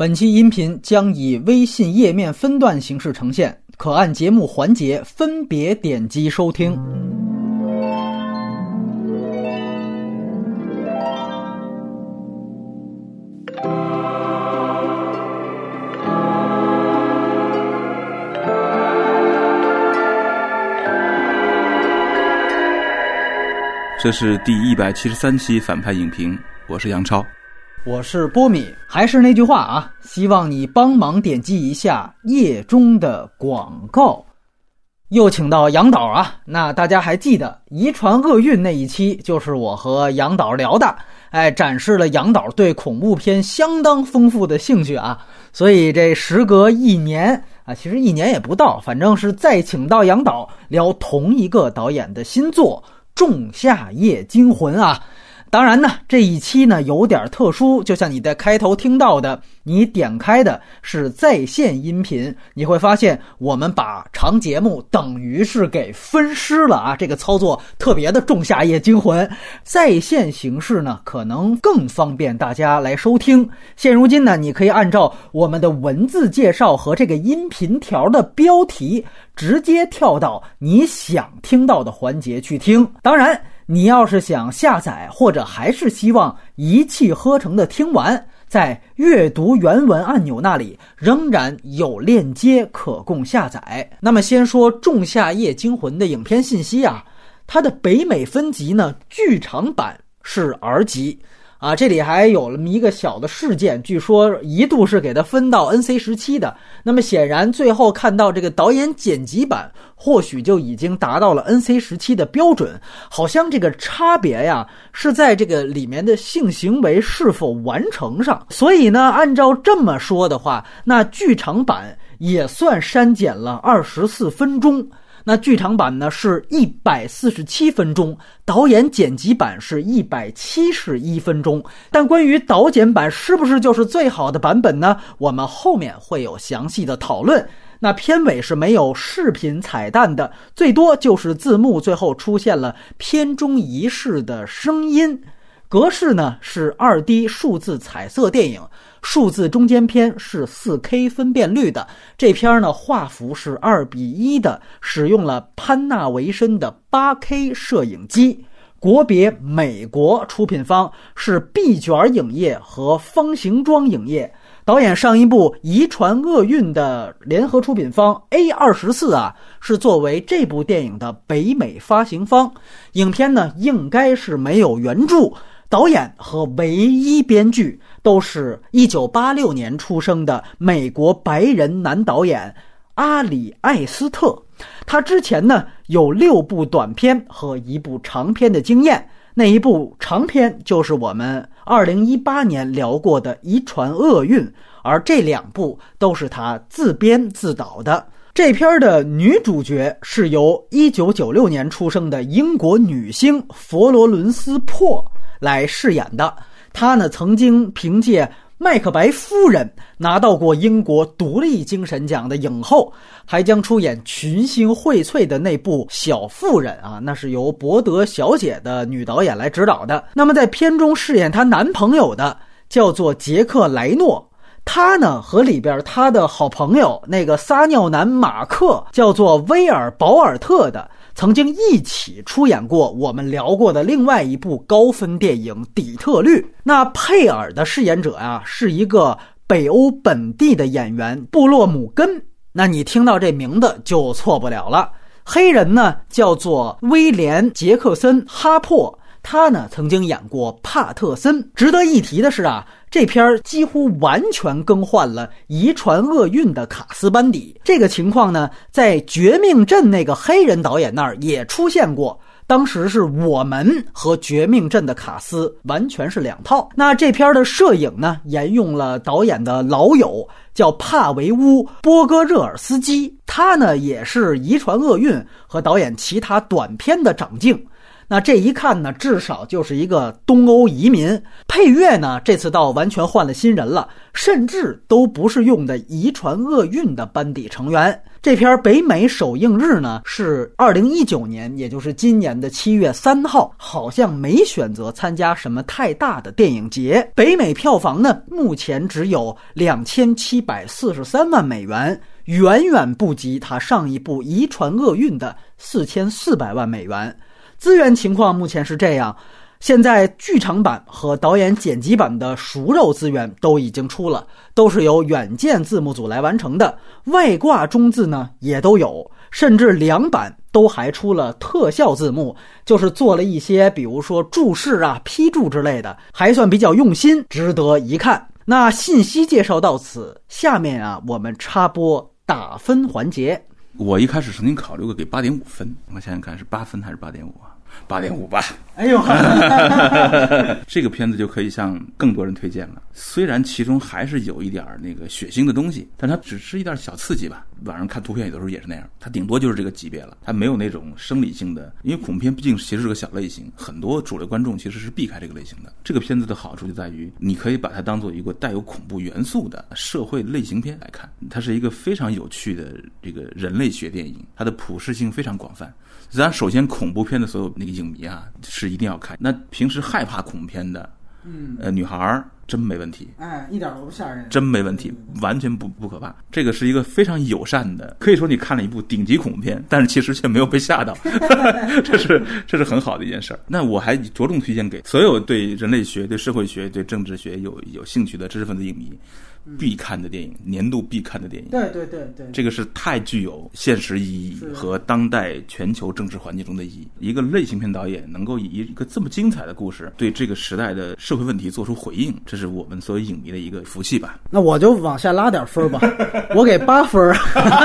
本期音频将以微信页面分段形式呈现，可按节目环节分别点击收听。这是第一百七十三期反派影评，我是杨超。我是波米，还是那句话啊，希望你帮忙点击一下页中的广告。又请到杨导啊，那大家还记得遗传厄运那一期，就是我和杨导聊的，哎，展示了杨导对恐怖片相当丰富的兴趣啊。所以这时隔一年啊，其实一年也不到，反正是再请到杨导聊同一个导演的新作。《仲夏夜惊魂》啊，当然呢，这一期呢有点特殊，就像你在开头听到的，你点开的是在线音频，你会发现我们把长节目等于是给分尸了啊，这个操作特别的《仲夏夜惊魂》，在线形式呢可能更方便大家来收听。现如今呢，你可以按照我们的文字介绍和这个音频条的标题。直接跳到你想听到的环节去听。当然，你要是想下载，或者还是希望一气呵成的听完，在阅读原文按钮那里仍然有链接可供下载。那么，先说《仲夏夜惊魂》的影片信息啊，它的北美分级呢，剧场版是 R 级。啊，这里还有了一个小的事件，据说一度是给它分到 NC 十七的。那么显然，最后看到这个导演剪辑版，或许就已经达到了 NC 十七的标准。好像这个差别呀，是在这个里面的性行为是否完成上。所以呢，按照这么说的话，那剧场版也算删减了二十四分钟。那剧场版呢是一百四十七分钟，导演剪辑版是一百七十一分钟。但关于导剪版是不是就是最好的版本呢？我们后面会有详细的讨论。那片尾是没有视频彩蛋的，最多就是字幕，最后出现了片中仪式的声音。格式呢是二 D 数字彩色电影。数字中间片是 4K 分辨率的，这片呢画幅是二比一的，使用了潘纳维森的 8K 摄影机。国别美国，出品方是 B 卷影业和方形庄影业。导演上一部《遗传厄运》的联合出品方 A 二十四啊，是作为这部电影的北美发行方。影片呢应该是没有原著。导演和唯一编剧都是一九八六年出生的美国白人男导演阿里艾斯特。他之前呢有六部短片和一部长片的经验。那一部长片就是我们二零一八年聊过的《遗传厄运》，而这两部都是他自编自导的。这片的女主角是由一九九六年出生的英国女星佛罗伦斯·珀。来饰演的他呢，曾经凭借《麦克白夫人》拿到过英国独立精神奖的影后，还将出演群星荟萃的那部《小妇人》啊，那是由伯德小姐的女导演来指导的。那么在片中饰演她男朋友的叫做杰克莱诺，他呢和里边他的好朋友那个撒尿男马克叫做威尔保尔特的。曾经一起出演过我们聊过的另外一部高分电影《底特律》。那佩尔的饰演者啊，是一个北欧本地的演员布洛姆根。那你听到这名字就错不了了。黑人呢，叫做威廉·杰克森·哈珀。他呢曾经演过帕特森。值得一提的是啊，这片儿几乎完全更换了遗传厄运的卡斯班底。这个情况呢，在《绝命镇》那个黑人导演那儿也出现过。当时是我们和《绝命镇》的卡斯完全是两套。那这片的摄影呢，沿用了导演的老友，叫帕维乌·波戈热尔斯基。他呢也是遗传厄运和导演其他短片的长镜。那这一看呢，至少就是一个东欧移民。配乐呢，这次倒完全换了新人了，甚至都不是用的遗传厄运的班底成员。这篇北美首映日呢是二零一九年，也就是今年的七月三号，好像没选择参加什么太大的电影节。北美票房呢，目前只有两千七百四十三万美元，远远不及他上一部《遗传厄运》的四千四百万美元。资源情况目前是这样：现在剧场版和导演剪辑版的熟肉资源都已经出了，都是由远见字幕组来完成的。外挂中字呢也都有，甚至两版都还出了特效字幕，就是做了一些，比如说注释啊、批注之类的，还算比较用心，值得一看。那信息介绍到此，下面啊，我们插播打分环节。我一开始曾经考虑过给八点五分，我想想看是八分还是八点五啊？八点五吧。哎呦，这个片子就可以向更多人推荐了。虽然其中还是有一点儿那个血腥的东西，但它只是一点小刺激吧。晚上看图片有的时候也是那样，它顶多就是这个级别了，它没有那种生理性的。因为恐怖片毕竟其实是个小类型，很多主流观众其实是避开这个类型的。这个片子的好处就在于，你可以把它当做一个带有恐怖元素的社会类型片来看，它是一个非常有趣的这个人类学电影，它的普适性非常广泛。咱首先恐怖片的所有那个影迷啊，是一定要看。那平时害怕恐怖片的，嗯，呃，女孩儿真没问题，哎，一点都不吓人，真没问题，完全不不可怕。这个是一个非常友善的，可以说你看了一部顶级恐怖片，但是其实却没有被吓到，这是这是很好的一件事儿。那我还着重推荐给所有对人类学、对社会学、对政治学有有兴趣的知识分子影迷。必看的电影，年度必看的电影。对对对对，这个是太具有现实意义和当代全球政治环境中的意义。一个类型片导演能够以一个这么精彩的故事，对这个时代的社会问题做出回应，这是我们所有影迷的一个福气吧。那我就往下拉点分吧，我给八分，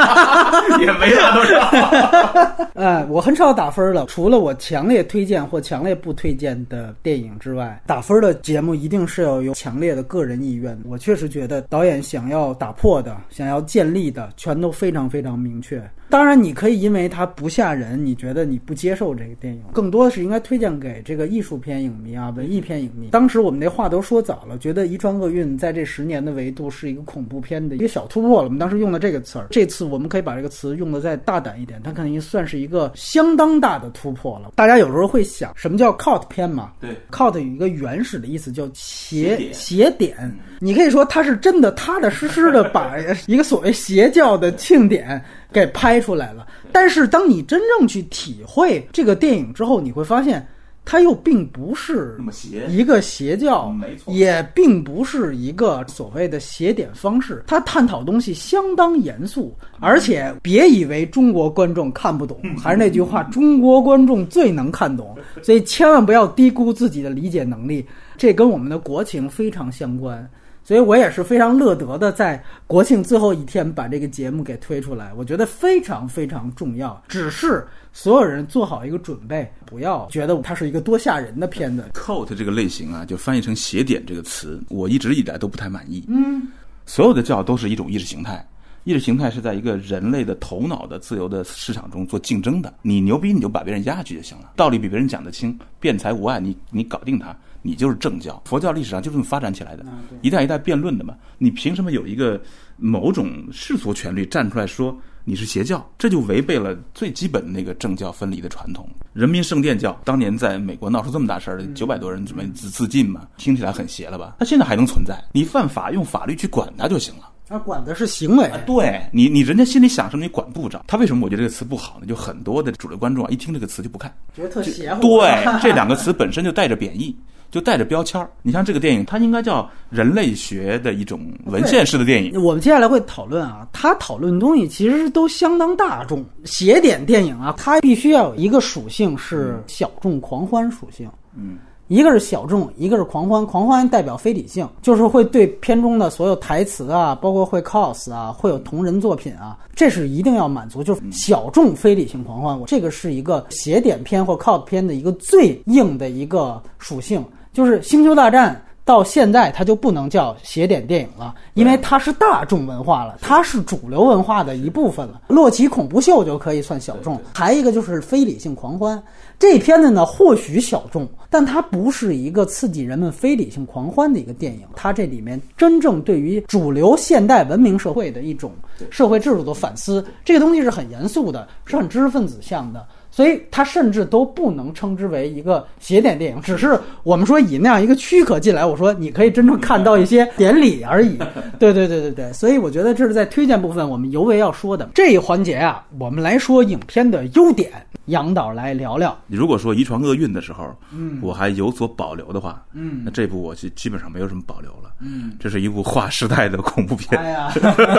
也没拉多少。哎，我很少打分了，除了我强烈推荐或强烈不推荐的电影之外，打分的节目一定是要有强烈的个人意愿。我确实觉得。导演想要打破的、想要建立的，全都非常非常明确。当然，你可以因为它不吓人，你觉得你不接受这个电影。更多的是应该推荐给这个艺术片影迷啊、文艺片影迷。当时我们那话都说早了，觉得《遗传厄运》在这十年的维度是一个恐怖片的一个小突破了。我们当时用的这个词儿，这次我们可以把这个词用的再大胆一点，它肯定算是一个相当大的突破了。大家有时候会想，什么叫 cult 片嘛？对，cult 有一个原始的意思叫邪邪邪点。你可以说它是真的踏踏实实的把一个所谓邪教的庆典给拍出来了。但是当你真正去体会这个电影之后，你会发现，它又并不是那么邪。一个邪教，没错。也并不是一个所谓的邪点方式。它探讨东西相当严肃，而且别以为中国观众看不懂，还是那句话，中国观众最能看懂，所以千万不要低估自己的理解能力，这跟我们的国情非常相关。所以我也是非常乐得的，在国庆最后一天把这个节目给推出来，我觉得非常非常重要。只是所有人做好一个准备，不要觉得它是一个多吓人的片子。cult 这个类型啊，就翻译成“邪点”这个词，我一直以来都不太满意。嗯，所有的教都是一种意识形态，意识形态是在一个人类的头脑的自由的市场中做竞争的。你牛逼，你就把别人压下去就行了，道理比别人讲得清，辩才无碍，你你搞定他，你就是正教。佛教历史上就这么发展起来的，一代一代辩论的嘛。你凭什么有一个某种世俗权利站出来说你是邪教？这就违背了最基本的那个政教分离的传统。人民圣殿教当年在美国闹出这么大事儿，九百多人准备自自尽嘛，听起来很邪了吧？它现在还能存在，你犯法用法律去管它就行了。他管的是行为。对你，你人家心里想什么，你管不着。他为什么我觉得这个词不好呢？就很多的主流观众啊，一听这个词就不看。觉得特邪乎。对，这两个词本身就带着贬义，就带着标签儿。你像这个电影，它应该叫人类学的一种文献式的电影。我们接下来会讨论啊，他讨论的东西其实都相当大众。邪点电影啊，它必须要有一个属性是小众狂欢属性。嗯，一个是小众，一个是狂欢。狂欢代表非理性，就是会对片中的所有台词啊，包括会 cos 啊，会有同人作品啊，这是一定要满足。就是小众非理性狂欢，我这个是一个邪点片或 cult 片的一个最硬的一个属性，就是《星球大战》到现在它就不能叫邪典电影了，因为它是大众文化了，它是主流文化的一部分了。洛奇恐怖秀就可以算小众，还一个就是非理性狂欢。这片子呢，或许小众，但它不是一个刺激人们非理性狂欢的一个电影。它这里面真正对于主流现代文明社会的一种社会制度的反思，这个东西是很严肃的，是很知识分子向的。所以它甚至都不能称之为一个邪典电影，只是我们说以那样一个躯壳进来，我说你可以真正看到一些典礼而已。对对对对对，所以我觉得这是在推荐部分我们尤为要说的这一环节啊，我们来说影片的优点。杨导来聊聊。你如果说遗传厄运的时候，嗯，我还有所保留的话，嗯，那这部我就基本上没有什么保留了。嗯，这是一部划时代的恐怖片。哎呀，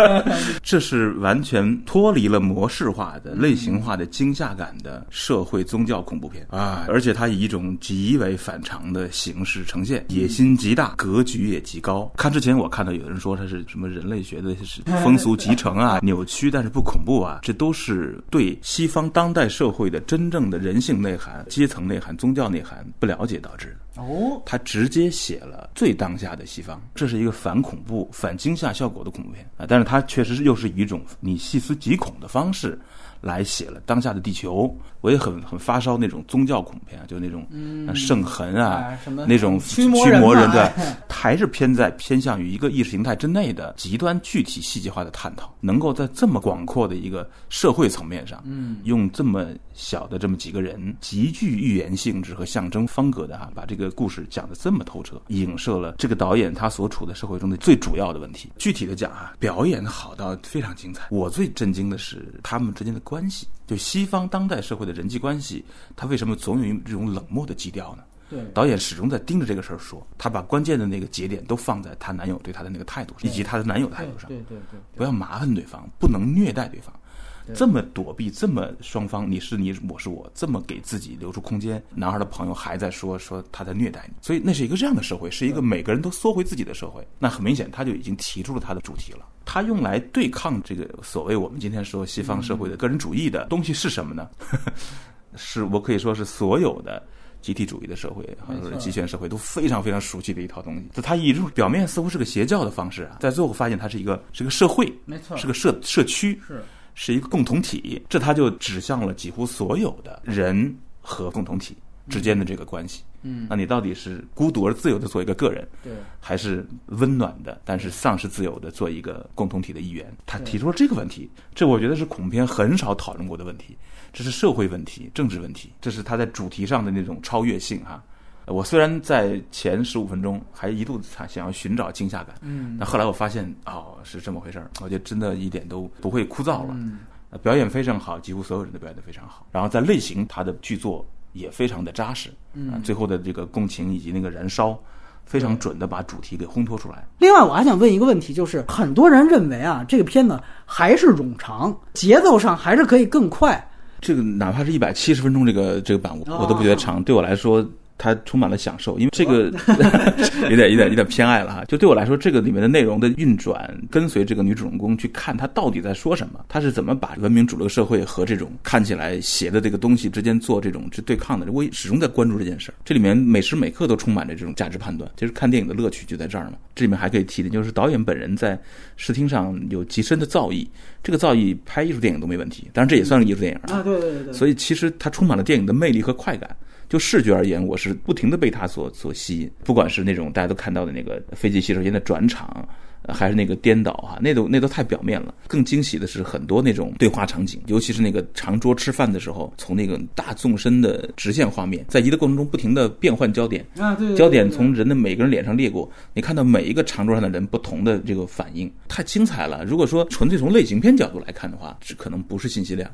这是完全脱离了模式化的、类型化的惊吓感的社会宗教恐怖片啊！而且它以一种极为反常的形式呈现，野心极大，格局也极高。看之前我看到有人说它是什么人类学的是 风俗集成啊、扭曲，但是不恐怖啊，这都是对西方当代社会的。真正的人性内涵、阶层内涵、宗教内涵不了解导致的哦，他直接写了最当下的西方，这是一个反恐怖、反惊吓效果的恐怖片啊，但是它确实又是以一种你细思极恐的方式。来写了当下的地球，我也很很发烧那种宗教恐怖片啊，就那种圣痕啊，那种驱魔人的，还是偏在偏向于一个意识形态之内的极端具体细节化的探讨，能够在这么广阔的一个社会层面上，嗯，用这么小的这么几个人，极具预言性质和象征风格的哈，把这个故事讲得这么透彻，影射了这个导演他所处的社会中的最主要的问题。具体的讲啊，表演好到非常精彩。我最震惊的是他们之间的关。关系就西方当代社会的人际关系，他为什么总有这种冷漠的基调呢？对，导演始终在盯着这个事儿说，他把关键的那个节点都放在她男友对她的那个态度上，以及她的男友态度上。对对对，不要麻烦对方，不能虐待对方，这么躲避，这么双方你是你，我是我，这么给自己留出空间。男孩的朋友还在说说他在虐待你，所以那是一个这样的社会，是一个每个人都缩回自己的社会。那很明显，他就已经提出了他的主题了。他用来对抗这个所谓我们今天说西方社会的个人主义的东西是什么呢？是我可以说是所有的集体主义的社会或者是极权社会都非常非常熟悉的一套东西。就他以这种表面似乎是个邪教的方式啊，在最后发现它是一个是个社会，没错，是个社社区，是是一个共同体。这他就指向了几乎所有的人和共同体之间的这个关系。嗯，那你到底是孤独而自由的做一个个人，对，还是温暖的但是丧失自由的做一个共同体的一员？他提出了这个问题，这我觉得是恐怖片很少讨论过的问题。这是社会问题、政治问题，这是他在主题上的那种超越性哈。我虽然在前十五分钟还一度想想要寻找惊吓感，嗯，但后来我发现哦是这么回事儿，我觉得真的一点都不会枯燥了。嗯，表演非常好，几乎所有人都表演得非常好。然后在类型，他的剧作。也非常的扎实，嗯，最后的这个共情以及那个燃烧，非常准的把主题给烘托出来。另外，我还想问一个问题，就是很多人认为啊，这个片子还是冗长，节奏上还是可以更快。这个哪怕是一百七十分钟，这个这个版我我都不觉得长，对我来说。它充满了享受，因为这个 有点有点有点偏爱了哈。就对我来说，这个里面的内容的运转，跟随这个女主人公去看她到底在说什么，她是怎么把文明主流社会和这种看起来邪的这个东西之间做这种去对抗的。我始终在关注这件事儿。这里面每时每刻都充满着这种价值判断。其实看电影的乐趣就在这儿嘛。这里面还可以提的就是导演本人在视听上有极深的造诣，这个造诣拍艺术电影都没问题。当然这也算是艺术电影啊。对对对。所以其实它充满了电影的魅力和快感。就视觉而言，我是不停的被它所所吸引，不管是那种大家都看到的那个飞机洗手间的转场。还是那个颠倒哈，那都那都太表面了。更惊喜的是很多那种对话场景，尤其是那个长桌吃饭的时候，从那个大纵深的直线画面，在移的过程中不停的变换焦点啊，对，焦点从人的每个人脸上掠过，你看到每一个长桌上的人不同的这个反应，太精彩了。如果说纯粹从类型片角度来看的话，这可能不是信息量。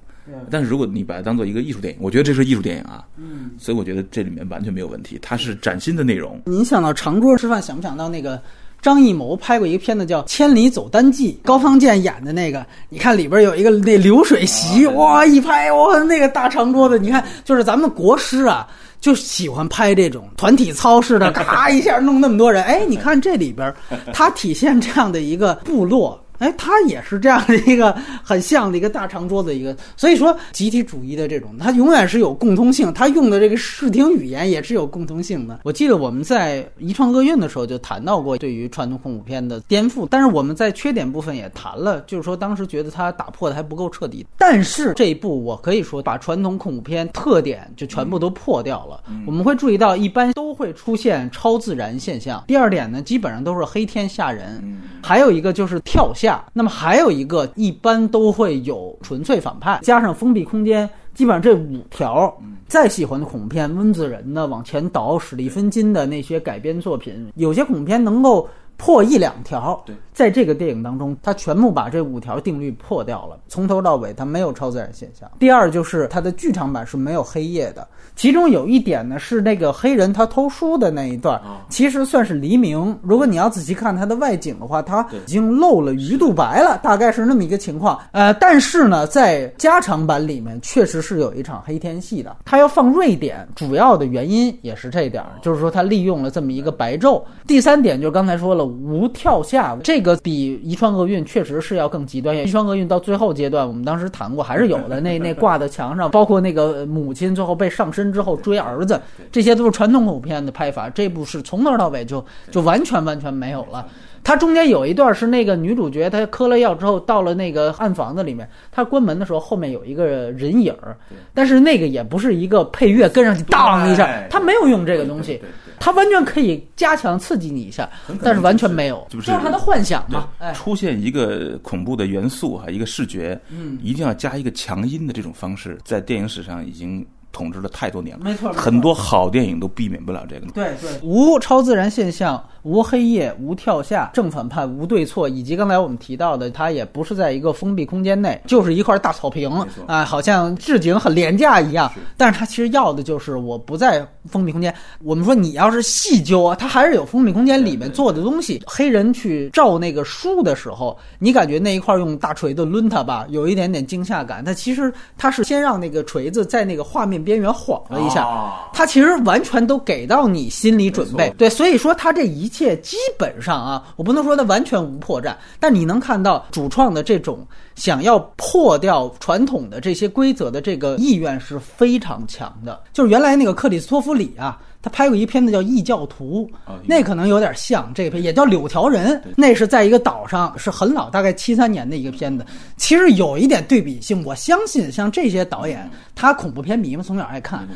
但是如果你把它当做一个艺术电影，我觉得这是艺术电影啊。嗯，所以我觉得这里面完全没有问题，它是崭新的内容。您想到长桌吃饭，想不想到那个？张艺谋拍过一个片子叫《千里走单骑》，高仓健演的那个，你看里边有一个那流水席，哇，一拍哇，那个大长桌子，你看就是咱们国师啊，就喜欢拍这种团体操似的，咔一下弄那么多人，哎，你看这里边，它体现这样的一个部落。哎，他也是这样的一个很像的一个大长桌子一个，所以说集体主义的这种，它永远是有共通性，它用的这个视听语言也是有共通性的。我记得我们在遗创厄运的时候就谈到过对于传统恐怖片的颠覆，但是我们在缺点部分也谈了，就是说当时觉得它打破的还不够彻底。但是这一部我可以说把传统恐怖片特点就全部都破掉了。我们会注意到，一般都会出现超自然现象。第二点呢，基本上都是黑天吓人，还有一个就是跳下。那么还有一个，一般都会有纯粹反派，加上封闭空间，基本上这五条。再喜欢的恐怖片，温子仁的、往前倒、史蒂芬金的那些改编作品，有些恐怖片能够破一两条。对，在这个电影当中，他全部把这五条定律破掉了，从头到尾他没有超自然现象。第二就是它的剧场版是没有黑夜的。其中有一点呢，是那个黑人他偷书的那一段，其实算是黎明。如果你要仔细看它的外景的话，它已经露了鱼肚白了，大概是那么一个情况。呃，但是呢，在加长版里面确实是有一场黑天戏的。他要放瑞典，主要的原因也是这点儿，就是说他利用了这么一个白昼。第三点就是刚才说了无跳下，这个比遗传厄运确实是要更极端。遗传厄运到最后阶段，我们当时谈过，还是有的。那 那挂在墙上，包括那个母亲最后被上身。之后追儿子，这些都是传统恐怖片的拍法。这部是从头到尾就就完全完全没有了。它中间有一段是那个女主角，她嗑了药之后到了那个暗房子里面，她关门的时候后面有一个人影儿，但是那个也不是一个配乐跟上去当一下，她没有用这个东西，他完全可以加强刺激你一下，但是完全没有，就是他的幻想嘛。出现一个恐怖的元素哈，一个视觉，嗯，一定要加一个强音的这种方式，在电影史上已经。统治了太多年了，没错，很多好电影都避免不了这个。对对，无超自然现象，无黑夜，无跳下，正反派无对错，以及刚才我们提到的，它也不是在一个封闭空间内，就是一块大草坪啊，好像置景很廉价一样。但是它其实要的就是我不在封闭空间。我们说你要是细究啊，它还是有封闭空间里面做的东西。黑人去照那个书的时候，你感觉那一块用大锤子抡它吧，有一点点惊吓感。它其实它是先让那个锤子在那个画面。边缘晃了一下，它其实完全都给到你心理准备。对，所以说它这一切基本上啊，我不能说它完全无破绽，但你能看到主创的这种想要破掉传统的这些规则的这个意愿是非常强的。就是原来那个克里斯托弗里啊。他拍过一片子叫《异教徒》，那可能有点像这个片，也叫《柳条人》，那是在一个岛上，是很老，大概七三年的一个片子。其实有一点对比性，我相信像这些导演，他恐怖片迷嘛，从小爱看，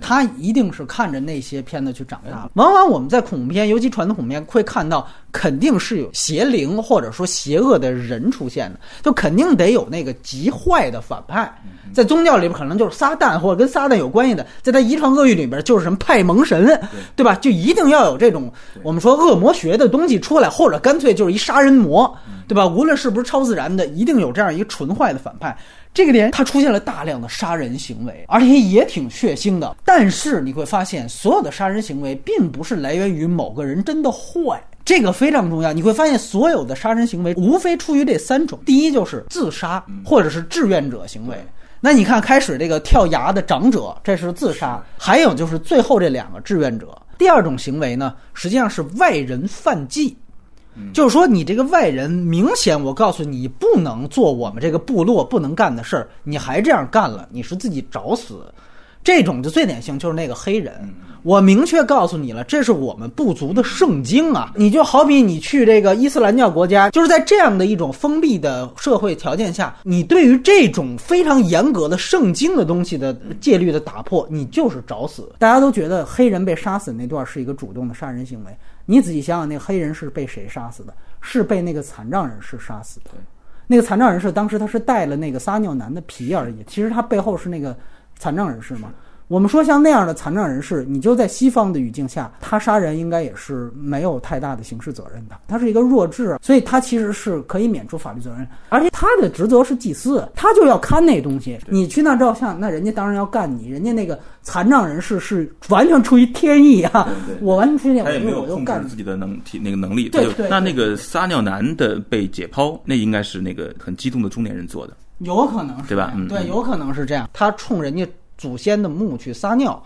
他一定是看着那些片子去长大。往往我们在恐怖片，尤其传统恐怖片，会看到肯定是有邪灵或者说邪恶的人出现的，就肯定得有那个极坏的反派。在宗教里边，可能就是撒旦或者跟撒旦有关系的；在他遗传恶欲里边，就是什么派蒙神，对吧？就一定要有这种我们说恶魔学的东西出来，或者干脆就是一杀人魔，对吧？无论是不是超自然的，一定有这样一个纯坏的反派。这个点他出现了大量的杀人行为，而且也挺血腥的。但是你会发现，所有的杀人行为并不是来源于某个人真的坏。这个非常重要，你会发现所有的杀人行为无非出于这三种：第一就是自杀，或者是志愿者行为。那你看，开始这个跳崖的长者，这是自杀；还有就是最后这两个志愿者。第二种行为呢，实际上是外人犯忌，就是说你这个外人明显，我告诉你不能做我们这个部落不能干的事儿，你还这样干了，你是自己找死。这种就最典型，就是那个黑人。我明确告诉你了，这是我们部族的圣经啊！你就好比你去这个伊斯兰教国家，就是在这样的一种封闭的社会条件下，你对于这种非常严格的圣经的东西的戒律的打破，你就是找死。大家都觉得黑人被杀死那段是一个主动的杀人行为，你仔细想想，那黑人是被谁杀死的？是被那个残障人士杀死的。那个残障人士当时他是带了那个撒尿男的皮而已，其实他背后是那个残障人士嘛。我们说像那样的残障人士，你就在西方的语境下，他杀人应该也是没有太大的刑事责任的。他是一个弱智，所以他其实是可以免除法律责任。而且他的职责是祭司，他就要看那东西。你去那照相，那人家当然要干你。人家那个残障人士是完全出于天意啊，我完全出于他也没有控制自己的能体那个能力。对对。那那个撒尿男的被解剖，那应该是那个很激动的中年人做的，有可能是对吧？对，有可能是这样。他冲人家。祖先的墓去撒尿，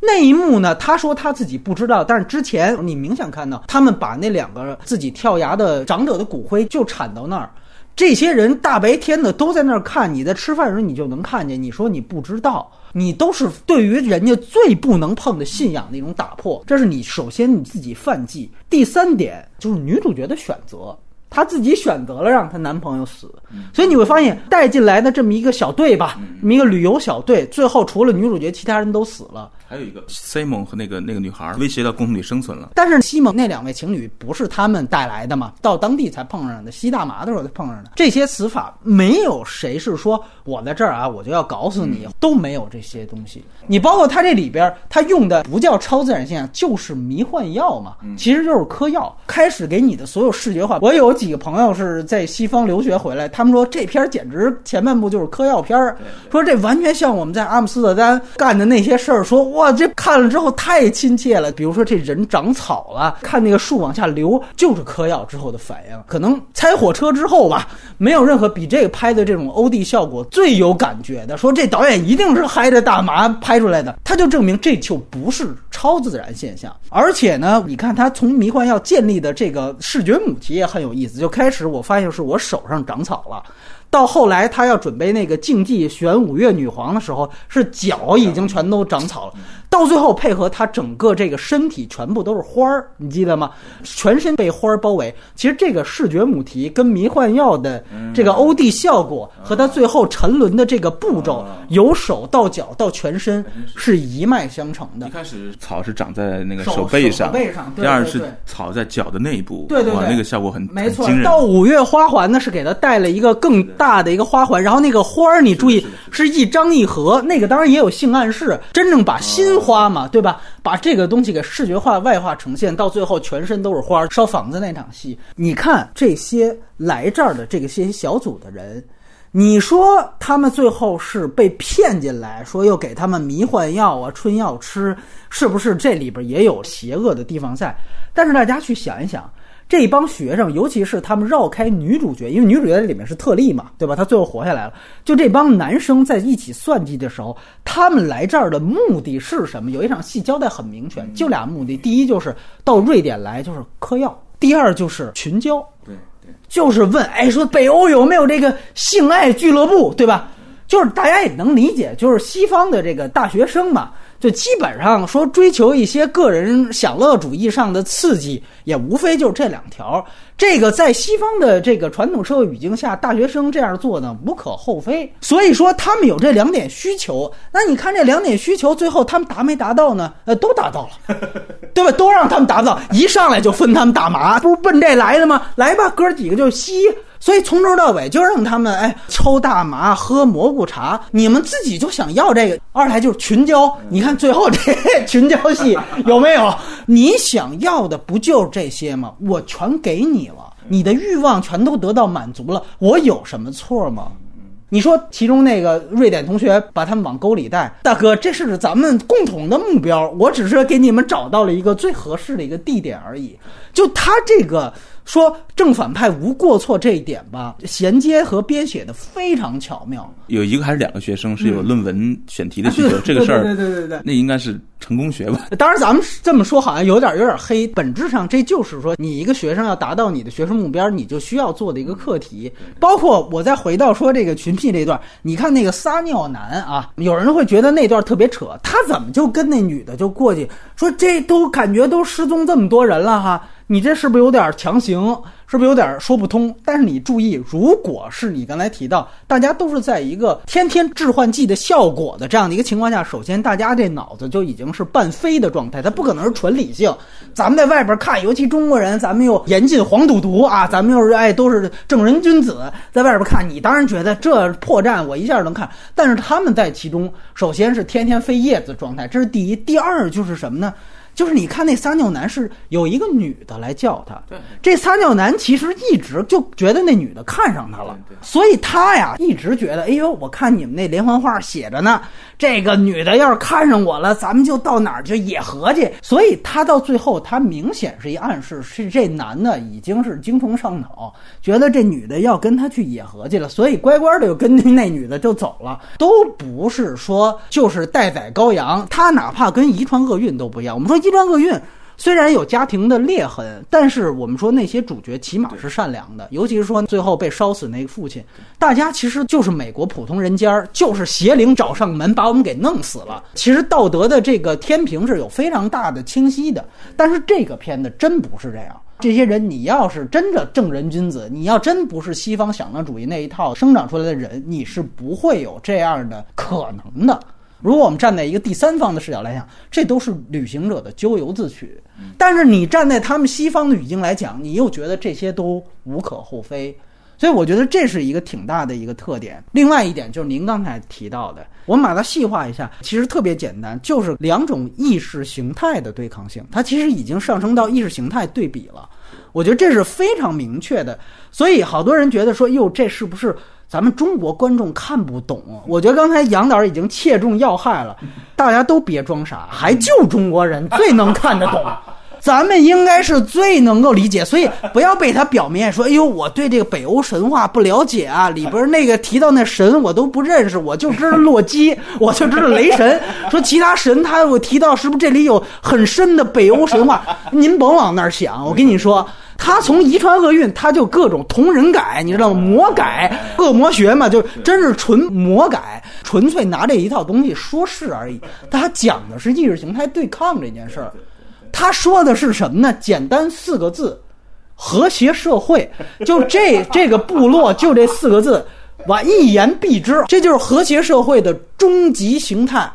那一幕呢？他说他自己不知道，但是之前你明显看到他们把那两个自己跳崖的长者的骨灰就铲到那儿，这些人大白天的都在那儿看，你在吃饭的时候你就能看见。你说你不知道，你都是对于人家最不能碰的信仰的一种打破。这是你首先你自己犯忌。第三点就是女主角的选择。她自己选择了让她男朋友死，所以你会发现带进来的这么一个小队吧，这么一个旅游小队，最后除了女主角，其他人都死了。还有一个 Simon 和那个那个女孩威胁到公主里生存了。但是西蒙那两位情侣不是他们带来的嘛？到当地才碰上的，吸大麻的时候才碰上的。这些死法没有谁是说我在这儿啊，我就要搞死你，都没有这些东西。你包括他这里边，他用的不叫超自然现象，就是迷幻药嘛，其实就是嗑药。开始给你的所有视觉化，我有几个朋友是在西方留学回来，他们说这片简直前半部就是嗑药片儿，说这完全像我们在阿姆斯特丹干的那些事儿，说哇这看了之后太亲切了。比如说这人长草了，看那个树往下流，就是嗑药之后的反应。可能拆火车之后吧，没有任何比这个拍的这种欧弟效果最有感觉的。说这导演一定是嗨着大麻拍出来的，他就证明这就不是超自然现象。而且呢，你看他从迷幻药建立的这个视觉母题也很有意思。就开始我发现是我手上长草了，到后来他要准备那个竞技选五岳女皇的时候，是脚已经全都长草了。到最后配合他整个这个身体全部都是花儿，你记得吗？全身被花儿包围。其实这个视觉母题跟迷幻药的这个 OD 效果和他最后沉沦的这个步骤，由手到脚到全身是一脉相承的一。开始草是长在那个手背上，手背上第二是草在脚的内部，哇，对对对那个效果很没错很惊，人。到五月花环呢是给他带了一个更大的一个花环，然后那个花儿你注意是一张一合，那个当然也有性暗示，真正把新花嘛，对吧？把这个东西给视觉化、外化呈现，到最后全身都是花儿，烧房子那场戏，你看这些来这儿的这个些小组的人。你说他们最后是被骗进来，说又给他们迷幻药啊、春药吃，是不是这里边也有邪恶的地方在？但是大家去想一想，这帮学生，尤其是他们绕开女主角，因为女主角里面是特例嘛，对吧？她最后活下来了。就这帮男生在一起算计的时候，他们来这儿的目的是什么？有一场戏交代很明确，就俩目的：第一就是到瑞典来就是嗑药，第二就是群交。对对，就是问，哎，说北欧有没有这个性爱俱乐部，对吧？就是大家也能理解，就是西方的这个大学生嘛，就基本上说追求一些个人享乐主义上的刺激，也无非就是这两条。这个在西方的这个传统社会语境下，大学生这样做呢无可厚非。所以说他们有这两点需求，那你看这两点需求，最后他们达没达到呢？呃，都达到了。对吧？都让他们达到，一上来就分他们大麻，不是奔这来的吗？来吧，哥几个就吸。所以从头到尾就让他们哎抽大麻、喝蘑菇茶，你们自己就想要这个。二来就是群交，你看最后这 群交戏 有没有？你想要的不就是这些吗？我全给你了，你的欲望全都得到满足了，我有什么错吗？你说其中那个瑞典同学把他们往沟里带，大哥，这是咱们共同的目标，我只是给你们找到了一个最合适的一个地点而已。就他这个说正反派无过错这一点吧，衔接和编写的非常巧妙。有一个还是两个学生是有论文选题的需求，对这个事儿，对对对对对那应该是成功学吧？当然，咱们这么说好像有点有点黑，本质上这就是说，你一个学生要达到你的学生目标，你就需要做的一个课题。包括我再回到说这个群 P 这段，你看那个撒尿男啊，有人会觉得那段特别扯，他怎么就跟那女的就过去说这都感觉都失踪这么多人了哈，你这是不是有点强行？是不是有点说不通？但是你注意，如果是你刚才提到，大家都是在一个天天致幻剂的效果的这样的一个情况下，首先大家这脑子就已经是半飞的状态，它不可能是纯理性。咱们在外边看，尤其中国人，咱们又严禁黄赌毒啊，咱们又是哎都是正人君子，在外边看，你当然觉得这破绽我一下能看，但是他们在其中，首先是天天飞叶子状态，这是第一。第二就是什么呢？就是你看那撒尿男是有一个女的来叫他，对这撒尿男其实一直就觉得那女的看上他了对，所以他呀一直觉得，哎呦，我看你们那连环画写着呢，这个女的要是看上我了，咱们就到哪儿去野合去。所以他到最后，他明显是一暗示，是这男的已经是精虫上脑，觉得这女的要跟他去野合去了，所以乖乖的就跟那女的就走了，都不是说就是待宰羔羊，他哪怕跟遗传厄运都不一样。我们说遗传厄运。虽然有家庭的裂痕，但是我们说那些主角起码是善良的，尤其是说最后被烧死那个父亲，大家其实就是美国普通人家，就是邪灵找上门把我们给弄死了。其实道德的这个天平是有非常大的清晰的，但是这个片子真不是这样。这些人，你要是真的正人君子，你要真不是西方想象主义那一套生长出来的人，你是不会有这样的可能的。如果我们站在一个第三方的视角来讲，这都是旅行者的咎由自取。但是你站在他们西方的语境来讲，你又觉得这些都无可厚非。所以我觉得这是一个挺大的一个特点。另外一点就是您刚才提到的，我们把它细化一下，其实特别简单，就是两种意识形态的对抗性，它其实已经上升到意识形态对比了。我觉得这是非常明确的。所以好多人觉得说，哟，这是不是咱们中国观众看不懂？我觉得刚才杨导已经切中要害了，大家都别装傻，还就中国人最能看得懂。咱们应该是最能够理解，所以不要被他表面说，哎呦，我对这个北欧神话不了解啊，里边那个提到那神我都不认识，我就知道洛基，我就知道雷神，说其他神他我提到是不是这里有很深的北欧神话？您甭往那儿想，我跟你说，他从遗传厄运，他就各种同人改，你知道吗？魔改，恶魔学嘛，就真是纯魔改，纯粹拿这一套东西说事而已。他讲的是意识形态对抗这件事儿。他说的是什么呢？简单四个字：和谐社会。就这 这个部落，就这四个字，完一言蔽之，这就是和谐社会的终极形态。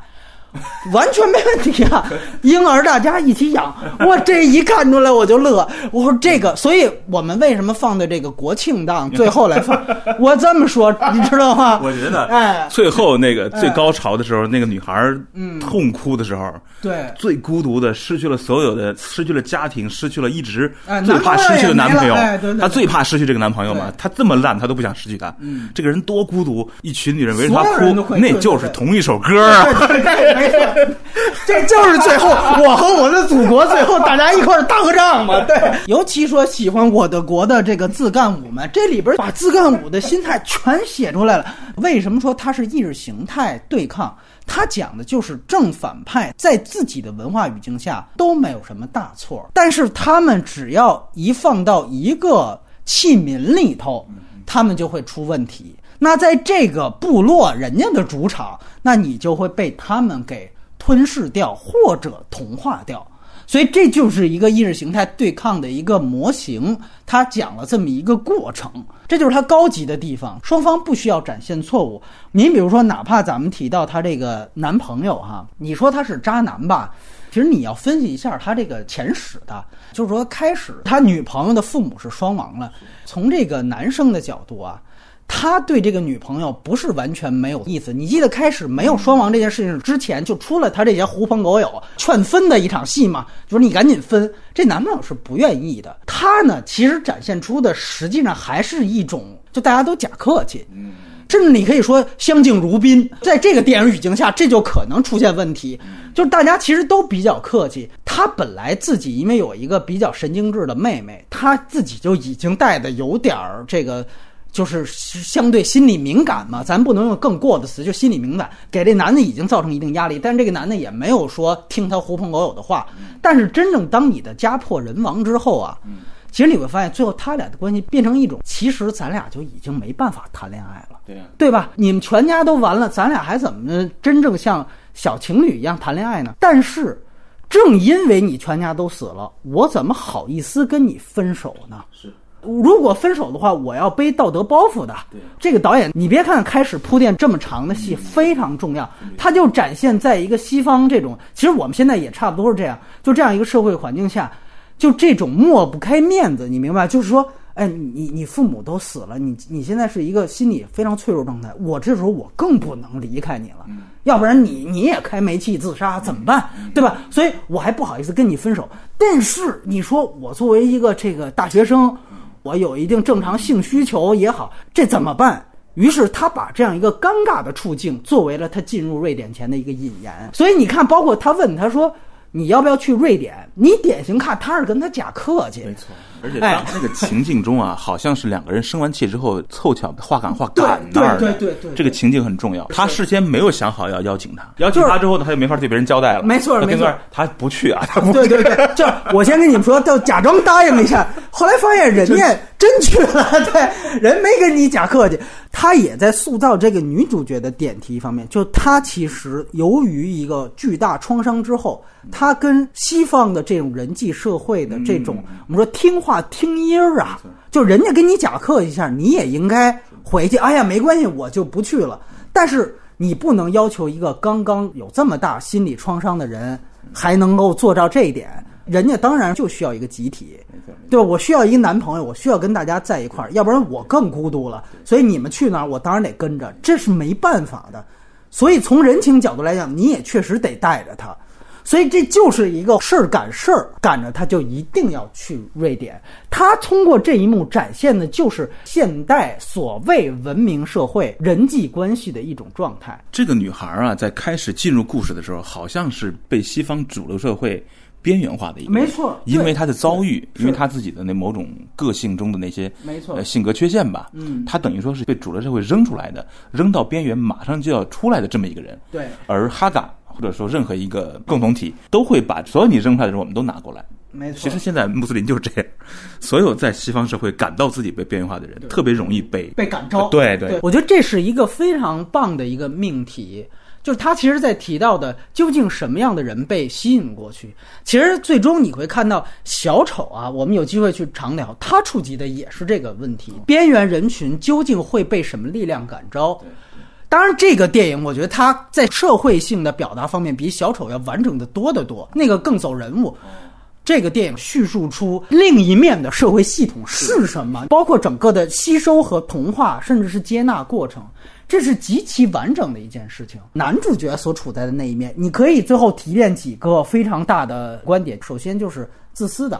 完全没问题啊！婴儿大家一起养，我这一看出来我就乐。我说这个，所以我们为什么放在这个国庆档 最后来放？我这么说，你知道吗？我觉得，哎，最后那个最高潮的时候，那个女孩嗯痛哭的时候，对，最孤独的，失去了所有的，失去了家庭，失去了一直哎最怕失去的男朋友男朋友也没了哎对对。对她最怕失去这个男朋友嘛对？她这么烂，她都不想失去他。嗯，这个人多孤独，一群女人围着他哭，那就是同一首歌啊。对对，没错，这就是最后我和我的祖国最后大家一块儿打个仗嘛。对，尤其说喜欢我的国的这个自干五们，这里边把自干五的心态全写出来了。为什么说它是意识形态对抗？它讲的就是正反派在自己的文化语境下都没有什么大错，但是他们只要一放到一个器皿里头，他们就会出问题。那在这个部落人家的主场，那你就会被他们给吞噬掉或者同化掉。所以这就是一个意识形态对抗的一个模型，它讲了这么一个过程，这就是它高级的地方。双方不需要展现错误。您比如说，哪怕咱们提到他这个男朋友哈，你说他是渣男吧，其实你要分析一下他这个前史的，就是说开始他女朋友的父母是双亡了，从这个男生的角度啊。他对这个女朋友不是完全没有意思。你记得开始没有双亡这件事情之前，就出了他这些狐朋狗友劝分的一场戏嘛，就是你赶紧分。这男朋友是不愿意的。他呢，其实展现出的实际上还是一种，就大家都假客气，甚至你可以说相敬如宾。在这个电影语境下，这就可能出现问题，就是大家其实都比较客气。他本来自己因为有一个比较神经质的妹妹，他自己就已经带的有点儿这个。就是相对心理敏感嘛，咱不能用更过的词，就心理敏感，给这男的已经造成一定压力，但是这个男的也没有说听他狐朋狗友的话。但是真正当你的家破人亡之后啊，其实你会发现，最后他俩的关系变成一种，其实咱俩就已经没办法谈恋爱了，对呀，对吧？你们全家都完了，咱俩还怎么真正像小情侣一样谈恋爱呢？但是，正因为你全家都死了，我怎么好意思跟你分手呢？是。如果分手的话，我要背道德包袱的。对，这个导演，你别看开始铺垫这么长的戏非常重要，他就展现在一个西方这种，其实我们现在也差不多是这样，就这样一个社会环境下，就这种抹不开面子，你明白？就是说，哎，你你父母都死了，你你现在是一个心理非常脆弱状态，我这时候我更不能离开你了，要不然你你也开煤气自杀怎么办？对吧？所以我还不好意思跟你分手。但是你说我作为一个这个大学生。我有一定正常性需求也好，这怎么办？于是他把这样一个尴尬的处境作为了他进入瑞典前的一个引言。所以你看，包括他问他说：“你要不要去瑞典？”你典型看他是跟他假客气，没错。而且哎当那个情境中啊，好像是两个人生完气之后凑巧话赶话赶那儿的对对对对对这个情境很重要。他事先没有想好要邀请他，邀请他之后呢，他就没法对别人交代了。没错没错他不去啊，他不对对对，就是我先跟你们说，就假装答应一下，后来发现人家真去了，对，人没跟你假客气。他也在塑造这个女主角的点题方面，就她其实由于一个巨大创伤之后，她跟西方的这种人际社会的这种，我们说听话听音儿啊，就人家跟你假客气一下，你也应该回去。哎呀，没关系，我就不去了。但是你不能要求一个刚刚有这么大心理创伤的人还能够做到这一点，人家当然就需要一个集体，对吧？我需要一个男朋友，我需要跟大家在一块儿，要不然我更孤独了。所以你们去哪儿，我当然得跟着，这是没办法的。所以从人情角度来讲，你也确实得带着他。所以这就是一个事儿赶事儿，赶着他就一定要去瑞典。他通过这一幕展现的就是现代所谓文明社会人际关系的一种状态。这个女孩啊，在开始进入故事的时候，好像是被西方主流社会边缘化的一个人，没错因为他的遭遇，因为他自己的那某种个性中的那些没错。呃性格缺陷吧，嗯。他等于说是被主流社会扔出来的，扔到边缘，马上就要出来的这么一个人。对。而哈嘎或者说任何一个共同体都会把所有你扔出来的人，我们都拿过来。没错。其实现在穆斯林就是这样，所有在西方社会感到自己被边缘化的人，特别容易被被感召。对。对我觉得这是一个非常棒的一个命题。就是他其实，在提到的究竟什么样的人被吸引过去？其实最终你会看到小丑啊，我们有机会去常聊，他触及的也是这个问题：边缘人群究竟会被什么力量感召？当然，这个电影我觉得它在社会性的表达方面比小丑要完整的多得多，那个更走人物。这个电影叙述出另一面的社会系统是什么，包括整个的吸收和同化，甚至是接纳过程，这是极其完整的一件事情。男主角所处在的那一面，你可以最后提炼几个非常大的观点。首先就是自私的，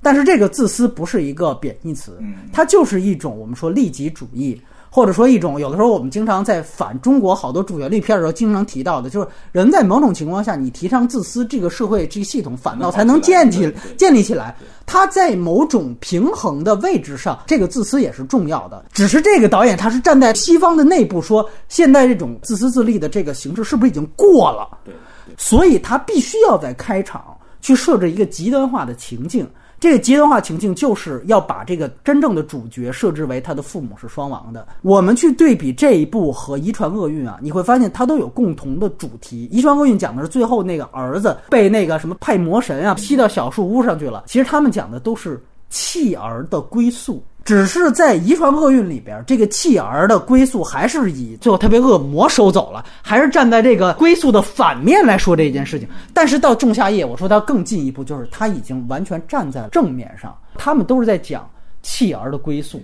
但是这个自私不是一个贬义词，它就是一种我们说利己主义。或者说一种，有的时候我们经常在反中国好多主旋律片的时候，经常提到的，就是人在某种情况下，你提倡自私，这个社会这个系统反倒才能建起建立起来。它在某种平衡的位置上，这个自私也是重要的。只是这个导演他是站在西方的内部说，现在这种自私自利的这个形式是不是已经过了？对所以他必须要在开场去设置一个极端化的情境。这个极端化情境就是要把这个真正的主角设置为他的父母是双亡的。我们去对比这一部和《遗传厄运》啊，你会发现它都有共同的主题。《遗传厄运》讲的是最后那个儿子被那个什么派魔神啊吸到小树屋上去了，其实他们讲的都是弃儿的归宿。只是在遗传厄运里边，这个弃儿的归宿还是以最后他被恶魔收走了，还是站在这个归宿的反面来说这件事情。但是到仲夏夜，我说他更进一步，就是他已经完全站在了正面上。他们都是在讲弃儿的归宿。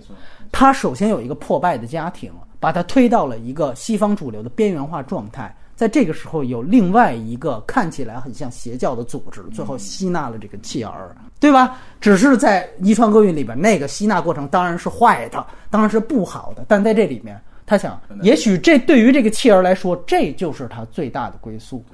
他首先有一个破败的家庭，把他推到了一个西方主流的边缘化状态。在这个时候，有另外一个看起来很像邪教的组织，最后吸纳了这个弃儿，对吧？只是在遗传厄运里边，那个吸纳过程当然是坏的，当然是不好的。但在这里面，他想，也许这对于这个弃儿来说，这就是他最大的归宿。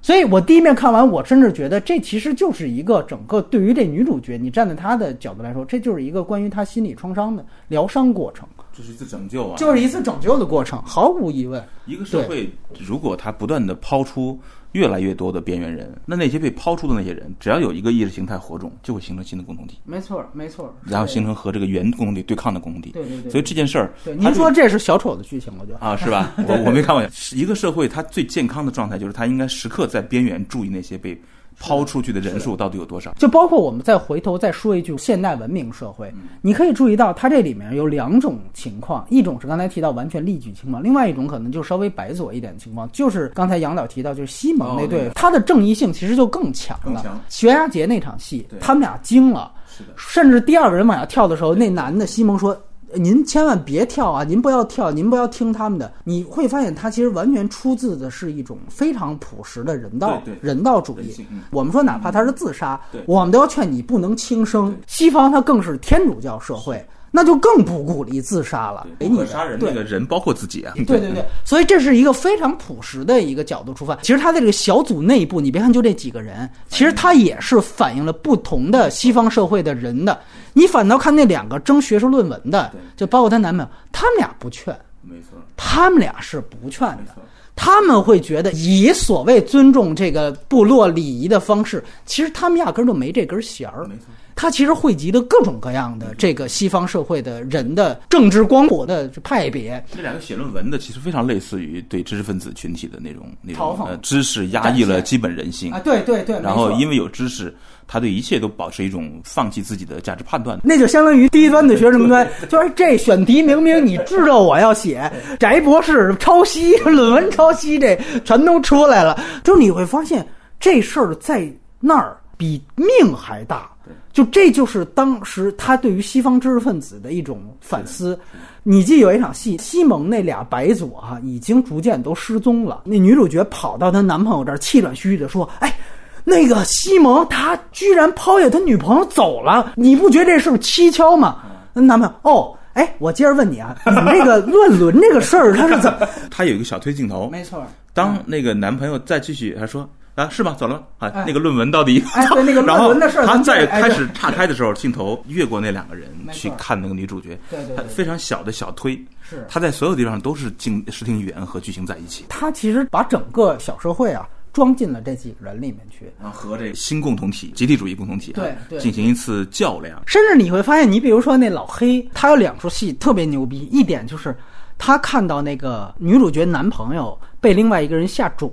所以我第一面看完，我甚至觉得这其实就是一个整个对于这女主角，你站在她的角度来说，这就是一个关于她心理创伤的疗伤过程，这是一次拯救啊，就是一次拯救的过程，毫无疑问。一个社会，如果它不断的抛出越来越多的边缘人，那那些被抛出的那些人，只要有一个意识形态火种，就会形成新的共同体，没错，没错。然后形成和这个原共同体对抗的共同体。对对对所以这件事儿，对，您说这是小丑的剧情，我觉得啊，是吧？我我没看过。一个社会它最健康的状态，就是它应该时刻在边缘注意那些被抛出去的人数到底有多少。就包括我们再回头再说一句，现代文明社会，你可以注意到它这里面有两种情况，一种是刚才提到完全利举情况，另外一种可能就稍微白左一点的情况，就是刚才杨导提到，就是西蒙那对，他的正义性其实就更强了。悬崖节那场戏，他们俩惊了，甚至第二个人往下跳的时候，那男的西蒙说。您千万别跳啊！您不要跳，您不要听他们的。你会发现，他其实完全出自的是一种非常朴实的人道对对人道主义嗯。我们说，哪怕他是自杀对，我们都要劝你不能轻生。西方它更是天主教社会，那就更不鼓励自杀了。给你杀人的那个人包括自己啊。对对对，所以这是一个非常朴实的一个角度出发。其实他在这个小组内部，你别看就这几个人，其实他也是反映了不同的西方社会的人的你反倒看那两个争学术论文的，就包括她男朋友，他们俩不劝，没错，他们俩是不劝的。他们会觉得以所谓尊重这个部落礼仪的方式，其实他们压根儿就没这根弦儿。没错，他其实汇集的各种各样的这个西方社会的人的政治光谱的派别，这两个写论文的其实非常类似于对知识分子群体的那种那种呃知识压抑了基本人性啊，对对对，然后因为有知识，他对一切都保持一种放弃自己的价值判断。那就相当于低端的学生端，就是这选题明明你知道我要写，翟博士抄袭论文抄袭，这全都出来了。就是你会发现这事儿在那儿比命还大。就这就是当时他对于西方知识分子的一种反思。你记有一场戏，西蒙那俩白左啊、已经逐渐都失踪了。那女主角跑到她男朋友这儿，气喘吁吁的说：“哎，那个西蒙他居然抛下他女朋友走了，你不觉得这事儿蹊跷吗？”那男朋友哦，哎，我接着问你啊，你们这个乱伦这个事儿，他是怎么？他有一个小推镜头，没错，当那个男朋友再继续，他说啊是吗？走了吗？啊哎，那个论文到底？哎对那个 论文的事儿然后他咱们再哎对再开始岔开的时候，镜头越过那两个人去看那个女主角，对对非常小的小推，是他在所有地方都是镜视听语言和剧情在一起。他其实把整个小社会啊装进了这几个人里面去。然后和这个新共同体、集体主义共同体啊对对进行一次较量。甚至你会发现，你比如说那老黑，他有两出戏特别牛逼，一点就是他看到那个女主角男朋友被另外一个人下种，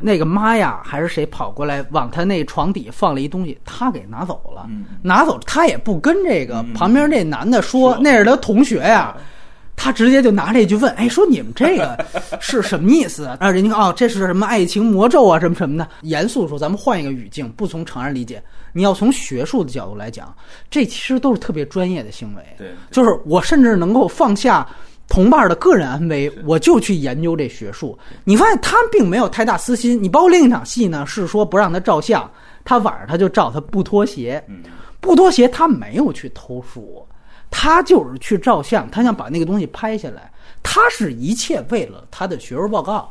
那个妈呀还是谁跑过来往他那床底放了一东西，他给拿走了，拿走他也不跟这个旁边那男的说，那是他同学呀、他直接就拿这句问，哎，说你们这个 是什么意思啊？啊，人家说哦，这是什么爱情魔咒啊，什么什么的。严肃说，咱们换一个语境，不从常人理解，你要从学术的角度来讲，这其实都是特别专业的行为。对。就是我甚至能够放下同伴的个人安危，我就去研究这学术。你发现他并没有太大私心。你包括另一场戏呢，是说不让他照相，他晚上他就照他不脱鞋，不脱鞋他没有去偷书。他就是去照相，他想把那个东西拍下来，他是一切为了他的学术报告。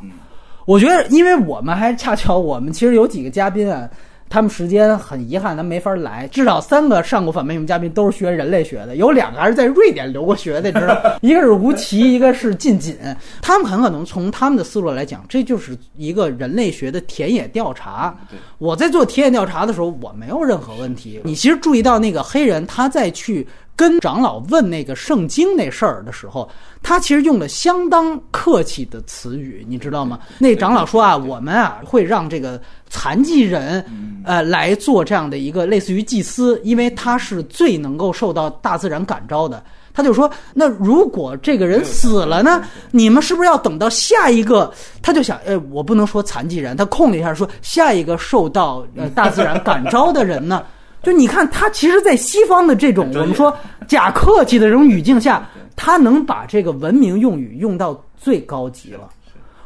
我觉得，因为我们还恰巧，我们其实有几个嘉宾啊，他们时间很遗憾，咱没法来。至少三个上过反面用嘉宾都是学人类学的，有两个还是在瑞典留过学的，知道？一个是吴奇，一个是近锦。他们很可能从他们的思路来讲，这就是一个人类学的田野调查。我在做田野调查的时候，我没有任何问题。你其实注意到那个黑人，他在去跟长老问那个圣经那事儿的时候，他其实用了相当客气的词语，你知道吗？那长老说啊，我们啊会让这个残疾人，呃，来做这样的一个类似于祭司，因为他是最能够受到大自然感召的。他就说：“那如果这个人死了呢？你们是不是要等到下一个？”他就想：“呃，我不能说残疾人。”他空了一下说：“下一个受到呃大自然感召的人呢？”就你看，他其实，在西方的这种我们说假客气的这种语境下，他能把这个文明用语用到最高级了。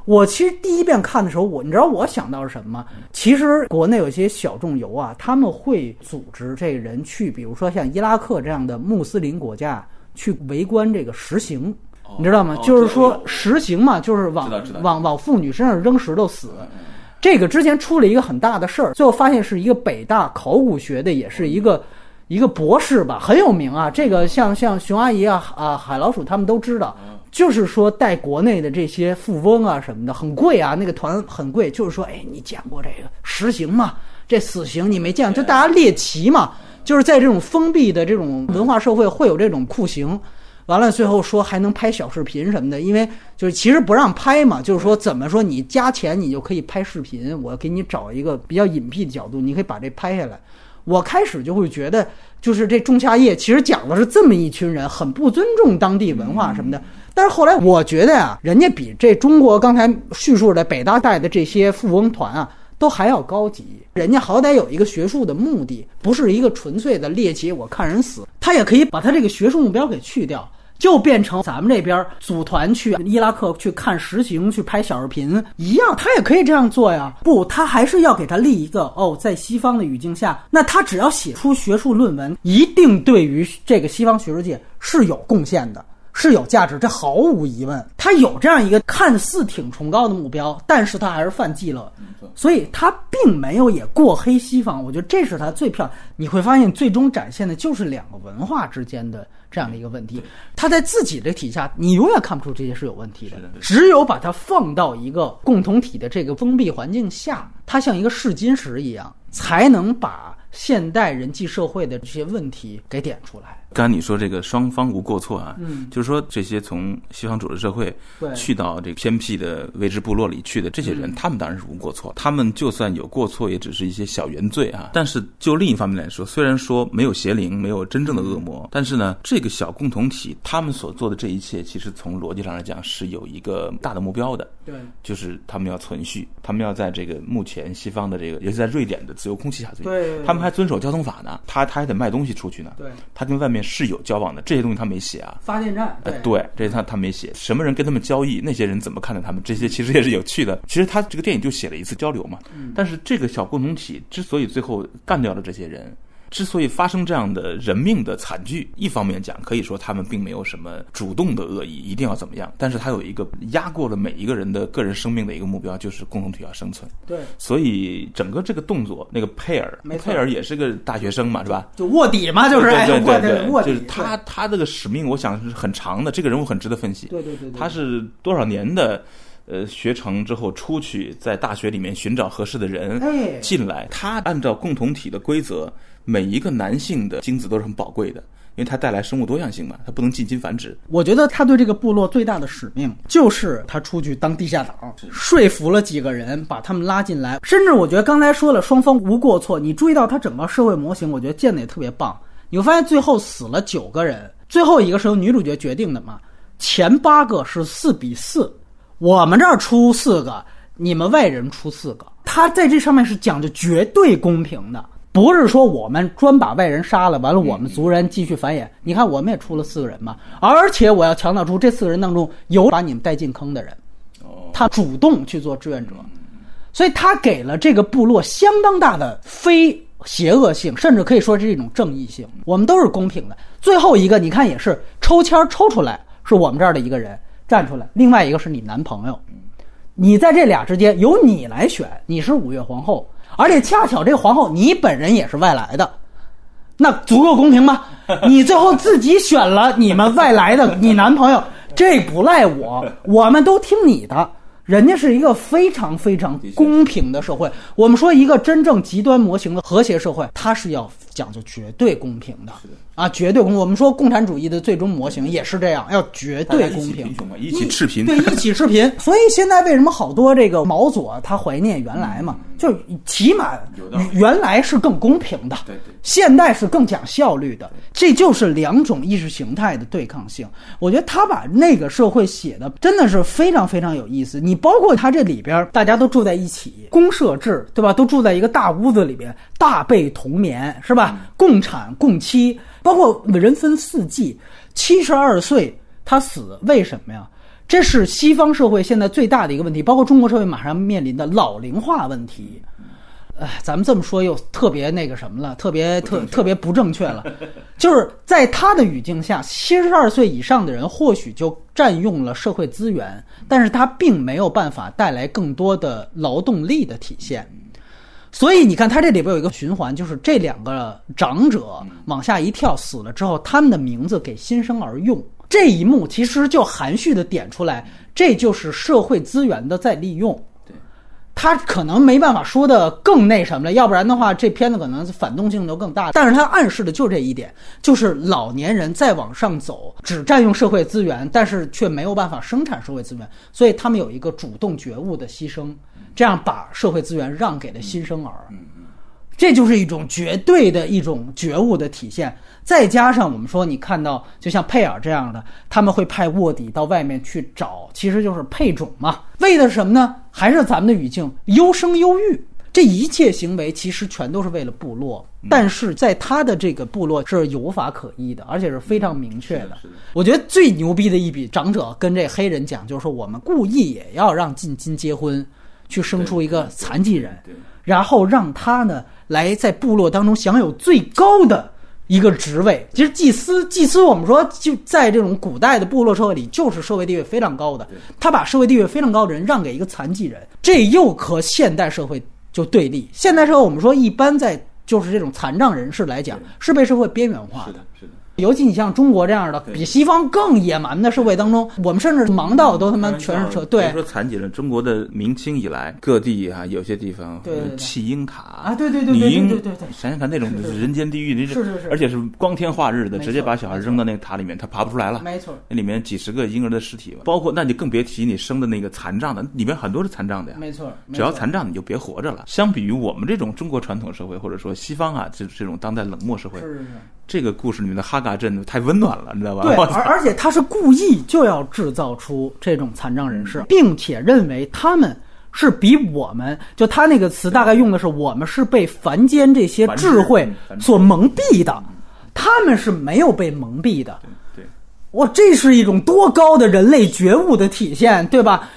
我其实第一遍看的时候，我你知道我想到是什么吗？其实国内有些小众游啊，他们会组织这个人去，比如说像伊拉克这样的穆斯林国家去围观这个实行，你知道吗？哦就是说实行嘛，就是往往往妇女身上扔石头死。这个之前出了一个很大的事儿，最后发现是一个北大考古学的，也是一个一个博士吧，很有名啊。这个像像熊阿姨啊啊海老鼠他们都知道，就是说带国内的这些富翁啊什么的很贵啊，那个团很贵，就是说，哎，你见过这个实刑吗？这死刑你没见过，就大家猎奇嘛，就是在这种封闭的这种文化社会会有这种酷刑。完了，最后说还能拍小视频什么的，因为就是其实不让拍嘛，就是说怎么说你加钱你就可以拍视频，我给你找一个比较隐蔽的角度，你可以把这拍下来。我开始就会觉得，就是这仲夏夜其实讲的是这么一群人，很不尊重当地文化什么的。但是后来我觉得呀、人家比这中国刚才叙述的北大带的这些富翁团啊，都还要高级。人家好歹有一个学术的目的，不是一个纯粹的猎奇，我看人死，他也可以把他这个学术目标给去掉。就变成咱们这边组团去伊拉克去看实行，去拍小视频一样，他也可以这样做呀。不，他还是要给他立一个哦，在西方的语境下，那他只要写出学术论文，一定对于这个西方学术界是有贡献的，是有价值，这毫无疑问。他有这样一个看似挺崇高的目标，但是他还是犯忌了，所以他并没有也过黑西方。我觉得这是他最漂亮。你会发现，最终展现的就是两个文化之间的这样的一个问题。他在自己的体下，你永远看不出这些是有问题的。只有把它放到一个共同体的这个封闭环境下，它像一个试金石一样，才能把现代人际社会的这些问题给点出来。刚才你说这个双方无过错啊，嗯，就是说这些从西方主流社会去到这个偏僻的未知部落里去的这些人，他们当然是无过错。他们就算有过错，也只是一些小原罪啊。但是就另一方面来说，虽然说没有邪灵，没有真正的恶魔，但是呢，这个小共同体他们所做的这一切，其实从逻辑上来讲是有一个大的目标的。对，就是他们要存续，他们要在这个目前西方的这个，尤其在瑞典的自由空气下，对，他们还遵守交通法呢。他他还得卖东西出去呢。对，他跟外面。是有交往的，这些东西他没写啊。发电站，对，对，这他他没写。什么人跟他们交易？那些人怎么看待他们？这些其实也是有趣的。其实他这个电影就写了一次交流嘛。但是这个小共同体之所以最后干掉了这些人。之所以发生这样的人命的惨剧，一方面讲可以说他们并没有什么主动的恶意，一定要怎么样，但是他有一个压过了每一个人的个人生命的一个目标，就是共同体要生存。对，所以整个这个动作，那个佩尔，佩尔也是个大学生嘛，是吧？就卧底嘛，就是对对对，卧底。就是他他这个使命，我想是很长的。这个人物很值得分析。对对对，他是多少年的？呃，学成之后出去，在大学里面寻找合适的人进来。他按照共同体的规则，每一个男性的精子都是很宝贵的，因为它带来生物多样性嘛，它不能近亲繁殖。我觉得他对这个部落最大的使命，就是他出去当地下党，说服了几个人，把他们拉进来。甚至我觉得刚才说了，双方无过错。你注意到他整个社会模型，我觉得建的也特别棒。你会发现最后死了九个人，最后一个是由女主角决定的嘛？前八个是四比四。我们这儿出四个，你们外人出四个。他在这上面是讲究绝对公平的，不是说我们专把外人杀了，完了我们族人继续繁衍。你看，我们也出了四个人嘛，而且我要强调出这四个人当中有把你们带进坑的人，他主动去做志愿者，所以他给了这个部落相当大的非邪恶性，甚至可以说是一种正义性。我们都是公平的。最后一个，你看也是抽签抽出来，是我们这儿的一个人。站出来，另外一个是你男朋友，你在这俩之间由你来选，你是五月皇后，而且恰巧这个皇后你本人也是外来的，那足够公平吗？你最后自己选了你们外来的你男朋友，这不赖我，我们都听你的。人家是一个非常非常公平的社会。我们说一个真正极端模型的和谐社会，它是要讲究绝对公平的。啊，绝对公！我们说共产主义的最终模型也是这样，要绝对公平，一起赤贫，对，一起赤贫。所以现在为什么好多这个毛左他怀念原来嘛？就起码原来是更公平的，对对，现代是更讲效率的，这就是两种意识形态的对抗性。我觉得他把那个社会写的真的是非常非常有意思。你包括他这里边大家都住在一起，公社制，对吧？都住在一个大屋子里边，大被同眠，是吧？共产共妻。包括人分四季，七十二岁他死，为什么呀？这是西方社会现在最大的一个问题，包括中国社会马上面临的老龄化问题。哎，咱们这么说又特别那个什么了，特别特特别不正确了。就是在他的语境下，七十二岁以上的人或许就占用了社会资源，但是他并没有办法带来更多的劳动力的体现。所以你看，他这里边有一个循环，就是这两个长者往下一跳死了之后，他们的名字给新生儿用。这一幕其实就含蓄的点出来，这就是社会资源的再利用。对，他可能没办法说的更那什么了，要不然的话，这片子可能反动性就更大。但是他暗示的就这一点，就是老年人再往上走，只占用社会资源，但是却没有办法生产社会资源，所以他们有一个主动觉悟的牺牲。这样把社会资源让给了新生儿，这就是一种绝对的一种觉悟的体现。再加上我们说，你看到就像佩尔这样的，他们会派卧底到外面去找，其实就是配种嘛。为的是什么呢？还是咱们的语境，优生优育。这一切行为其实全都是为了部落，但是在他的这个部落是有法可依的，而且是非常明确的。我觉得最牛逼的一笔，长者跟这黑人讲，就是说我们故意也要让近亲结婚。去生出一个残疾人，然后让他呢来在部落当中享有最高的一个职位。其实祭司，祭司我们说就在这种古代的部落社会里，就是社会地位非常高的。他把社会地位非常高的人让给一个残疾人，这又和现代社会就对立。现代社会我们说一般在就是这种残障人士来讲是被社会边缘化的。是的。尤其你像中国这样的比西方更野蛮的社会当中，我们甚至盲道都他妈全是车。对，别说残疾人，中国的明清以来各地啊，有些地方弃婴塔啊，对对对对对对对，想想看那种人间地狱，那是是是，而且是光天化日的，直接把小孩扔到那个塔里面，他爬不出来了。没错，那里面几十个婴儿的尸体，包括那你更别提你生的那个残障的，里面很多是残障的呀。没错，只要残障你就别活着了。相比于我们这种中国传统社会，或者说西方啊，这这种当代冷漠社会，是是是。这个故事里面的哈嘎镇太温暖了，你知道吧？对，而而且他是故意就要制造出这种残障人士，并且认为他们是比我们就他那个词大概用的是我们是被凡间这些智慧所蒙蔽的，他们是没有被蒙蔽的。对，哇，这是一种多高的人类觉悟的体现，对吧？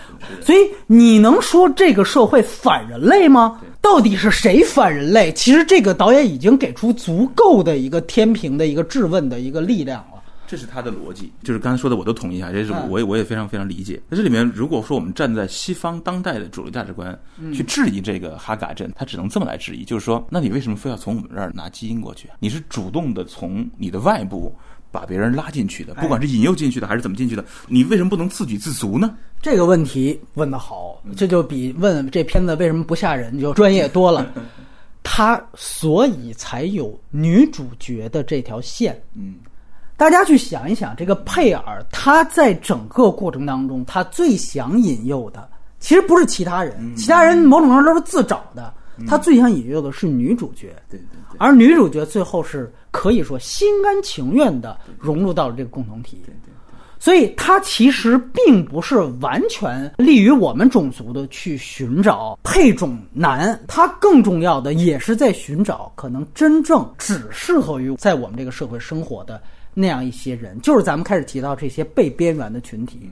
所以你能说这个社会反人类吗？到底是谁反人类？其实这个导演已经给出足够的一个天平的一个质问的一个力量了。这是他的逻辑，就是刚才说的，我都同意啊，这是我也我也非常非常理解。那这里面如果说我们站在西方当代的主流价值观去质疑这个哈嘎镇，他只能这么来质疑，就是说，那你为什么非要从我们这儿拿基因过去？你是主动的从你的外部。把别人拉进去的，不管是引诱进去的还是怎么进去的，你为什么不能自给自足呢？这个问题问得好，这就比问这片子为什么不吓人就专业多了。他所以才有女主角的这条线。嗯，大家去想一想，这个佩尔他在整个过程当中，他最想引诱的其实不是其他人，其他人某种程度都是自找的。他最想引诱的是女主角，对对对，而女主角最后是可以说心甘情愿的融入到了这个共同体，对对，所以他其实并不是完全利于我们种族的去寻找配种男，他更重要的也是在寻找可能真正只适合于在我们这个社会生活的那样一些人，就是咱们开始提到这些被边缘的群体，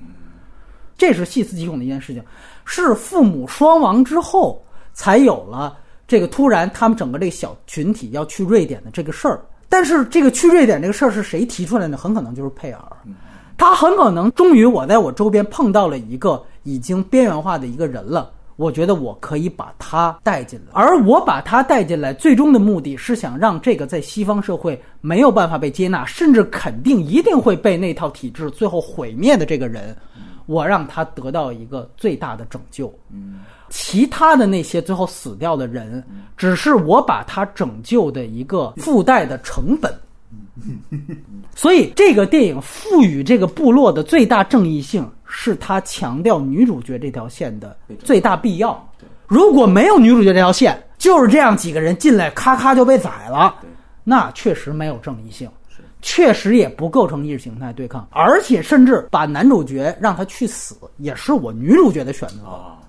这是细思极恐的一件事情，是父母双亡之后。才有了这个突然，他们整个这个小群体要去瑞典的这个事儿。但是这个去瑞典这个事儿是谁提出来的？很可能就是佩尔，他很可能终于我在我周边碰到了一个已经边缘化的一个人了。我觉得我可以把他带进来，而我把他带进来，最终的目的是想让这个在西方社会没有办法被接纳，甚至肯定一定会被那套体制最后毁灭的这个人，我让他得到一个最大的拯救。其他的那些最后死掉的人，只是我把他拯救的一个附带的成本。所以，这个电影赋予这个部落的最大正义性，是他强调女主角这条线的最大必要。如果没有女主角这条线，就是这样几个人进来，咔咔就被宰了，那确实没有正义性，确实也不构成意识形态对抗，而且甚至把男主角让他去死，也是我女主角的选择。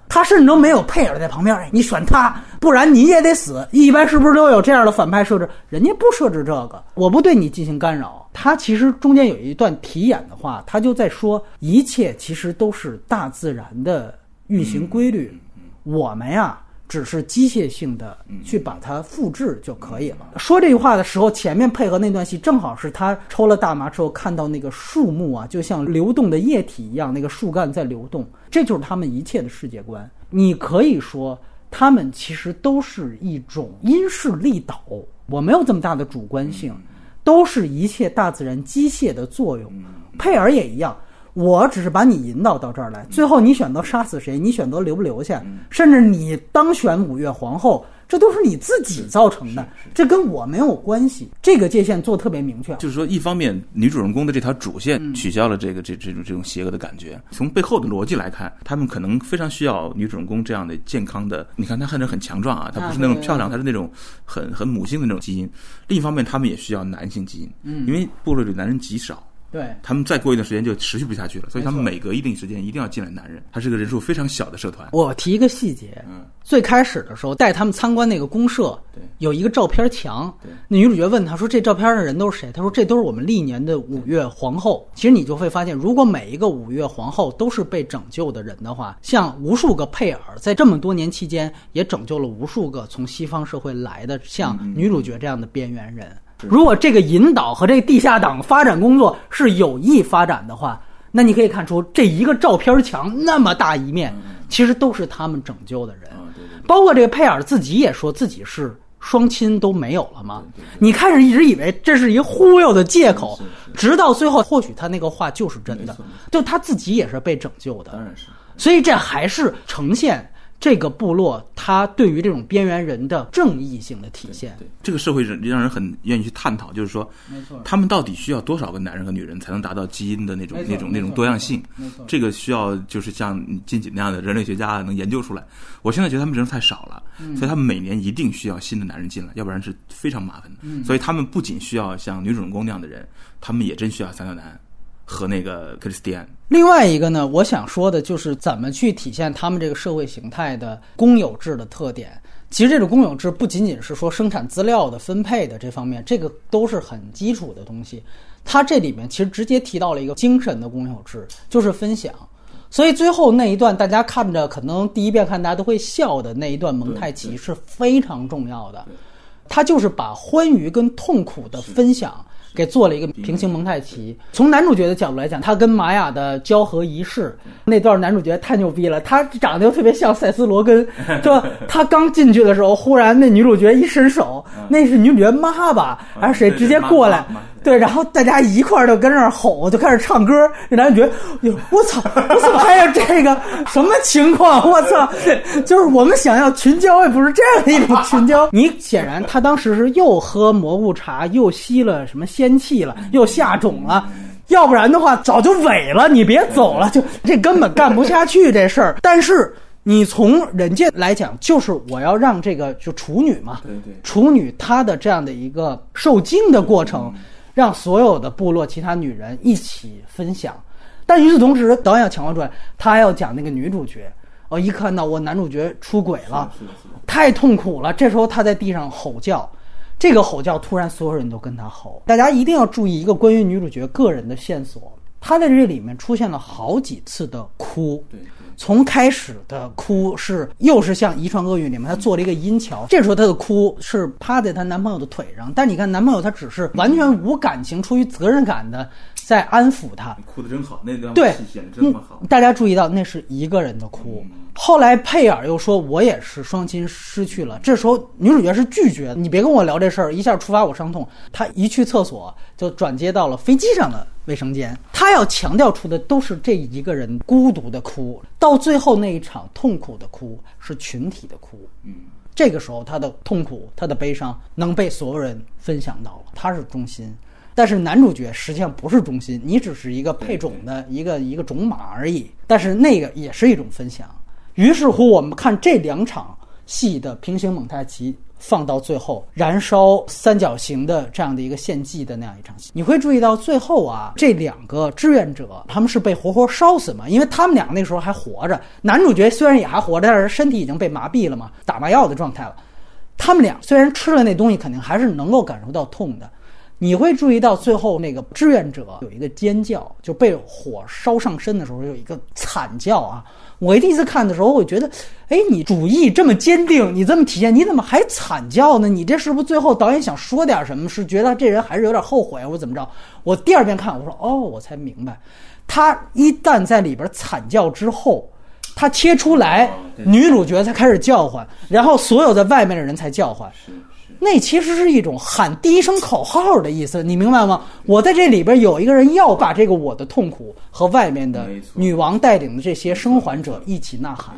他甚至都没有佩尔在旁边，你选他，不然你也得死。一般是不是都有这样的反派设置？人家不设置这个，我不对你进行干扰。他其实中间有一段题眼的话，他就在说，一切其实都是大自然的运行规律，我们呀。只是机械性的去把它复制就可以了。说这句话的时候，前面配合那段戏，正好是他抽了大麻之后看到那个树木啊，就像流动的液体一样，那个树干在流动，这就是他们一切的世界观。你可以说，他们其实都是一种因势利导，我没有这么大的主观性，都是一切大自然机械的作用。佩尔也一样。我只是把你引导到这儿来，最后你选择杀死谁，你选择留不留下，甚至你当选五月皇后，这都是你自己造成的，这跟我没有关系。这个界限做特别明确，就是说，一方面女主人公的这条主线取消了这个这这种这种邪恶的感觉，从背后的逻辑来看，他们可能非常需要女主人公这样的健康的。你看她看着很强壮啊，她不是那种漂亮，她是那种很很母性的那种基因。另一方面，他们也需要男性基因，嗯，因为部落里男人极少。对他们再过一段时间就持续不下去了，所以他们每隔一定时间一定要进来男人。他是个人数非常小的社团。我提一个细节，嗯，最开始的时候带他们参观那个公社，对，有一个照片墙，对，那女主角问他说：“这照片的人都是谁？”他说：“这都是我们历年的五月皇后。”其实你就会发现，如果每一个五月皇后都是被拯救的人的话，像无数个佩尔在这么多年期间也拯救了无数个从西方社会来的像女主角这样的边缘人。如果这个引导和这个地下党发展工作是有意发展的话，那你可以看出这一个照片墙那么大一面，其实都是他们拯救的人。包括这个佩尔自己也说自己是双亲都没有了吗？你开始一直以为这是一个忽悠的借口，直到最后，或许他那个话就是真的，就他自己也是被拯救的。当然是，所以这还是呈现。这个部落，他对于这种边缘人的正义性的体现，对这个社会人让人很愿意去探讨，就是说，没错，他们到底需要多少个男人和女人才能达到基因的那种那种那种多样性？这个需要就是像金锦那样的人类学家能研究出来。我现在觉得他们人太少了，所以他们每年一定需要新的男人进来，要不然是非常麻烦的。所以他们不仅需要像女主人公那样的人，他们也真需要三角男。和那个克里斯蒂安。另外一个呢，我想说的就是怎么去体现他们这个社会形态的公有制的特点。其实这种公有制不仅仅是说生产资料的分配的这方面，这个都是很基础的东西。它这里面其实直接提到了一个精神的公有制，就是分享。所以最后那一段大家看着可能第一遍看大家都会笑的那一段蒙太奇是非常重要的。它就是把欢愉跟痛苦的分享。给做了一个平行蒙太奇。从男主角的角度来讲，他跟玛雅的交合仪式那段，男主角太牛逼了。他长得又特别像塞斯·罗根，就他刚进去的时候，忽然那女主角一伸手，那是女主角妈吧，还是谁直接过来？对，然后大家一块儿就跟那儿吼，就开始唱歌。这男主角，哟，我操，我怎么还有这个？什么情况？我操！就是我们想要群交，也不是这样的一种群交。你显然他当时是又喝蘑菇茶，又吸了什么仙气了，又下种了。要不然的话，早就萎了。你别走了，就这根本干不下去这事儿。但是你从人家来讲，就是我要让这个就处女嘛，对对，处女她的这样的一个受精的过程。让所有的部落其他女人一起分享，但与此同时，导演要强调出来，他还要讲那个女主角。哦，一看到我男主角出轨了，太痛苦了。这时候他在地上吼叫，这个吼叫突然所有人都跟他吼。大家一定要注意一个关于女主角个人的线索，她在这里面出现了好几次的哭。对。从开始的哭是又是像《遗传厄运》里面，她做了一个阴桥。这时候她的哭是趴在她男朋友的腿上，但你看男朋友他只是完全无感情，出于责任感的在安抚她。哭的真好，那段对戏演的真好。大家注意到那是一个人的哭。后来佩尔又说：“我也是双亲失去了。”这时候女主角是拒绝，你别跟我聊这事儿，一下触发我伤痛。她一去厕所就转接到了飞机上的卫生间。她要强调出的都是这一个人孤独的哭，到最后那一场痛苦的哭是群体的哭。嗯，这个时候她的痛苦、她的悲伤能被所有人分享到了，她是中心。但是男主角实际上不是中心，你只是一个配种的一个一个种马而已。但是那个也是一种分享。于是乎，我们看这两场戏的平行蒙太奇放到最后，燃烧三角形的这样的一个献祭的那样一场戏，你会注意到最后啊，这两个志愿者他们是被活活烧死嘛？因为他们俩那时候还活着，男主角虽然也还活着，但是身体已经被麻痹了嘛，打麻药的状态了。他们俩虽然吃了那东西，肯定还是能够感受到痛的。你会注意到最后那个志愿者有一个尖叫，就被火烧上身的时候有一个惨叫啊。我第一次看的时候，我觉得，哎，你主意这么坚定，你这么体现，你怎么还惨叫呢？你这是不是最后导演想说点什么？是觉得这人还是有点后悔，我怎么着？我第二遍看，我说，哦，我才明白，他一旦在里边惨叫之后，他切出来，女主角才开始叫唤，然后所有在外面的人才叫唤。那其实是一种喊第一声口号的意思，你明白吗？我在这里边有一个人要把这个我的痛苦和外面的女王带领的这些生还者一起呐喊。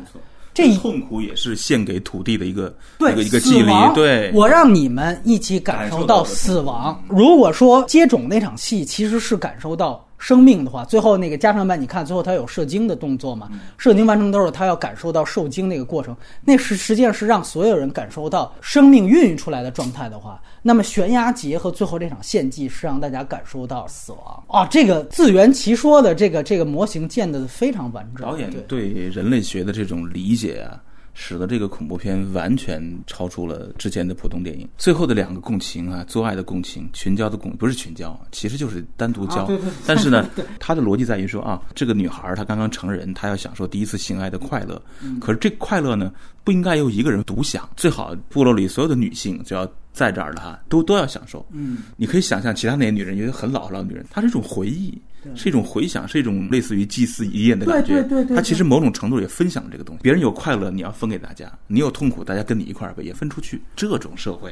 这痛苦也是献给土地的一个对一个一个祭礼。对，我让你们一起感受到死亡。如果说接种那场戏其实是感受到。生命的话，最后那个加长版，你看最后他有射精的动作嘛？射精完成都是他要感受到受精那个过程，那是实际上是让所有人感受到生命孕育出来的状态的话，那么悬崖节和最后这场献祭是让大家感受到死亡啊！这个自圆其说的这个这个模型建的非常完整。导演对人类学的这种理解啊。使得这个恐怖片完全超出了之前的普通电影。最后的两个共情啊，做爱的共情，群交的共不是群交，其实就是单独交。但是呢，他的逻辑在于说啊，这个女孩她刚刚成人，她要享受第一次性爱的快乐。可是这快乐呢，不应该由一个人独享，最好部落里所有的女性只要在这儿的哈，都都要享受。嗯，你可以想象其他那些女人，有些很老很老的女人，她是一种回忆，是一种回想，是一种类似于祭祀遗言的感觉。对对对对她其实某种程度也分享这个东西。别人有快乐，你要分给大家；你有痛苦，大家跟你一块儿也分出去。这种社会。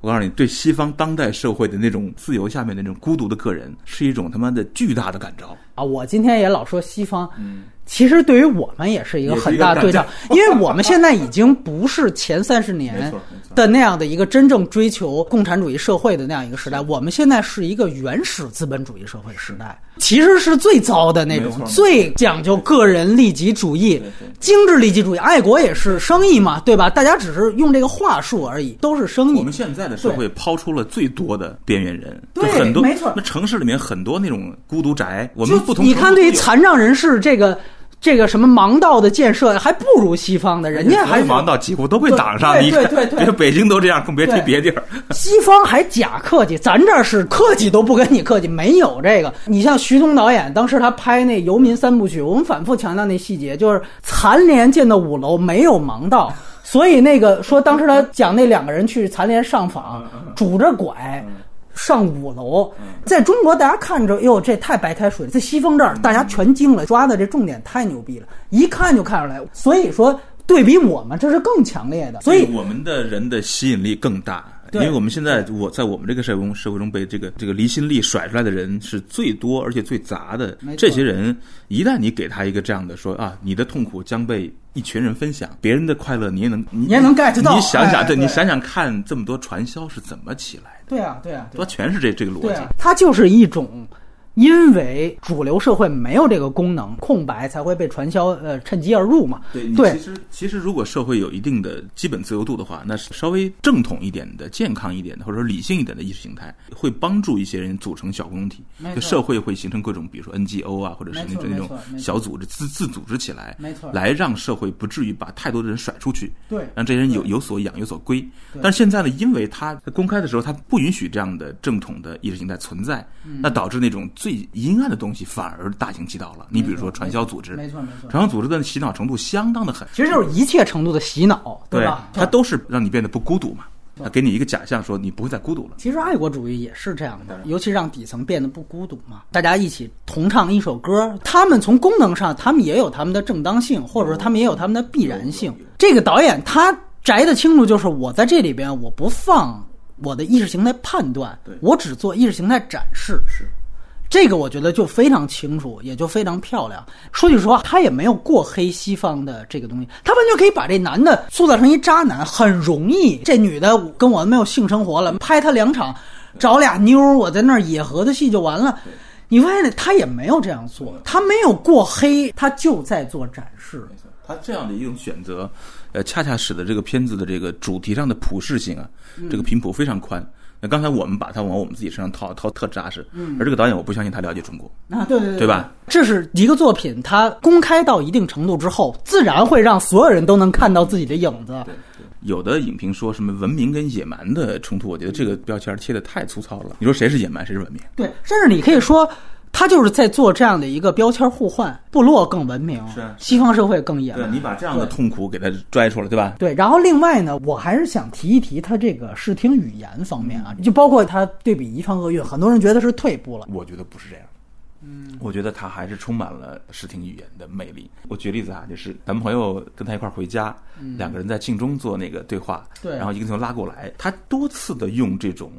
我告诉你，对西方当代社会的那种自由下面那种孤独的个人，是一种他妈的巨大的感召啊！我今天也老说西方，嗯。其实对于我们也是一个很大的对照，因为我们现在已经不是前三十年的那样的一个真正追求共产主义社会的那样一个时代，我们现在是一个原始资本主义社会时代，其实是最糟的那种，最讲究个人利己主义、精致利己主义，爱国也是生意嘛，对吧？大家只是用这个话术而已，都是生意。我们现在的社会抛出了最多的边缘人，对，很多没错。那城市里面很多那种孤独宅，我们不同。你看，对于残障人士这个。这个什么盲道的建设还不如西方的，人家还盲道几乎都被挡上。对对对，别北京都这样，更别提别地儿。西方还假客气，咱这儿是客气都不跟你客气，没有这个。你像徐东导演，当时他拍那《游民三部曲》，我们反复强调那细节，就是残联建的五楼没有盲道，所以那个说当时他讲那两个人去残联上访，拄着拐。上五楼，在中国大家看着，哟，这太白开水了。在西方这儿，大家全惊了，抓的这重点太牛逼了，一看就看出来。所以说，对比我们，这是更强烈的。所以我们的人的吸引力更大。因为我们现在，我在我们这个社会中，社会中被这个这个离心力甩出来的人是最多而且最杂的。这些人一旦你给他一个这样的说啊，你的痛苦将被一群人分享，别人的快乐你也能你也能 get 到。你想想，对你想想看，这么多传销是怎么起来的？对啊，对啊，它全是这这个逻辑。它就是一种。因为主流社会没有这个功能，空白才会被传销呃趁机而入嘛。对，其实其实如果社会有一定的基本自由度的话，那稍微正统一点的、健康一点的，或者说理性一点的意识形态，会帮助一些人组成小共同体，就社会会形成各种，比如说 NGO 啊，或者是那种那种小组织自自组织起来，没错，来让社会不至于把太多的人甩出去，对，让这些人有有所养有所归。但是现在呢，因为他公开的时候他不允许这样的正统的意识形态存在，那导致那种最阴暗的东。西反而大行其道了。你比如说传销组织，没错没错，传销组织的洗脑程度相当的狠，其实就是一切程度的洗脑，对吧？它都是让你变得不孤独嘛，它给你一个假象，说你不会再孤独了。其实爱国主义也是这样的，尤其让底层变得不孤独嘛，大家一起同唱一首歌，他们从功能上，他们也有他们的正当性，或者说他们也有他们的必然性。这个导演他摘得清楚，就是我在这里边我不放我的意识形态判断，我只做意识形态展示。是。这个我觉得就非常清楚，也就非常漂亮。说句实话，他也没有过黑西方的这个东西，他完全可以把这男的塑造成一渣男，很容易。这女的跟我没有性生活了，拍他两场，找俩妞，我在那儿野合的戏就完了。你发现他也没有这样做，他没有过黑，他就在做展示。他这样的一种选择，呃，恰恰使得这个片子的这个主题上的普适性啊，这个频谱非常宽。那刚才我们把它往我们自己身上套，套特扎实。嗯，而这个导演，我不相信他了解中国。啊，对对对，对吧？这是一个作品，它公开到一定程度之后，自然会让所有人都能看到自己的影子。对，有的影评说什么文明跟野蛮的冲突，我觉得这个标签贴的太粗糙了。你说谁是野蛮，谁是文明？对，甚至你可以说。他就是在做这样的一个标签互换，部落更文明，是西方社会更野蛮。你把这样的痛苦给他拽出来，对吧？对。然后另外呢，我还是想提一提他这个视听语言方面啊，就包括他对比《遗传厄运》，很多人觉得是退步了，我觉得不是这样。嗯，我觉得他还是充满了视听语言的魅力。我举例子啊，就是咱们朋友跟他一块回家，两个人在镜中做那个对话，对，然后一个镜头拉过来，他多次的用这种。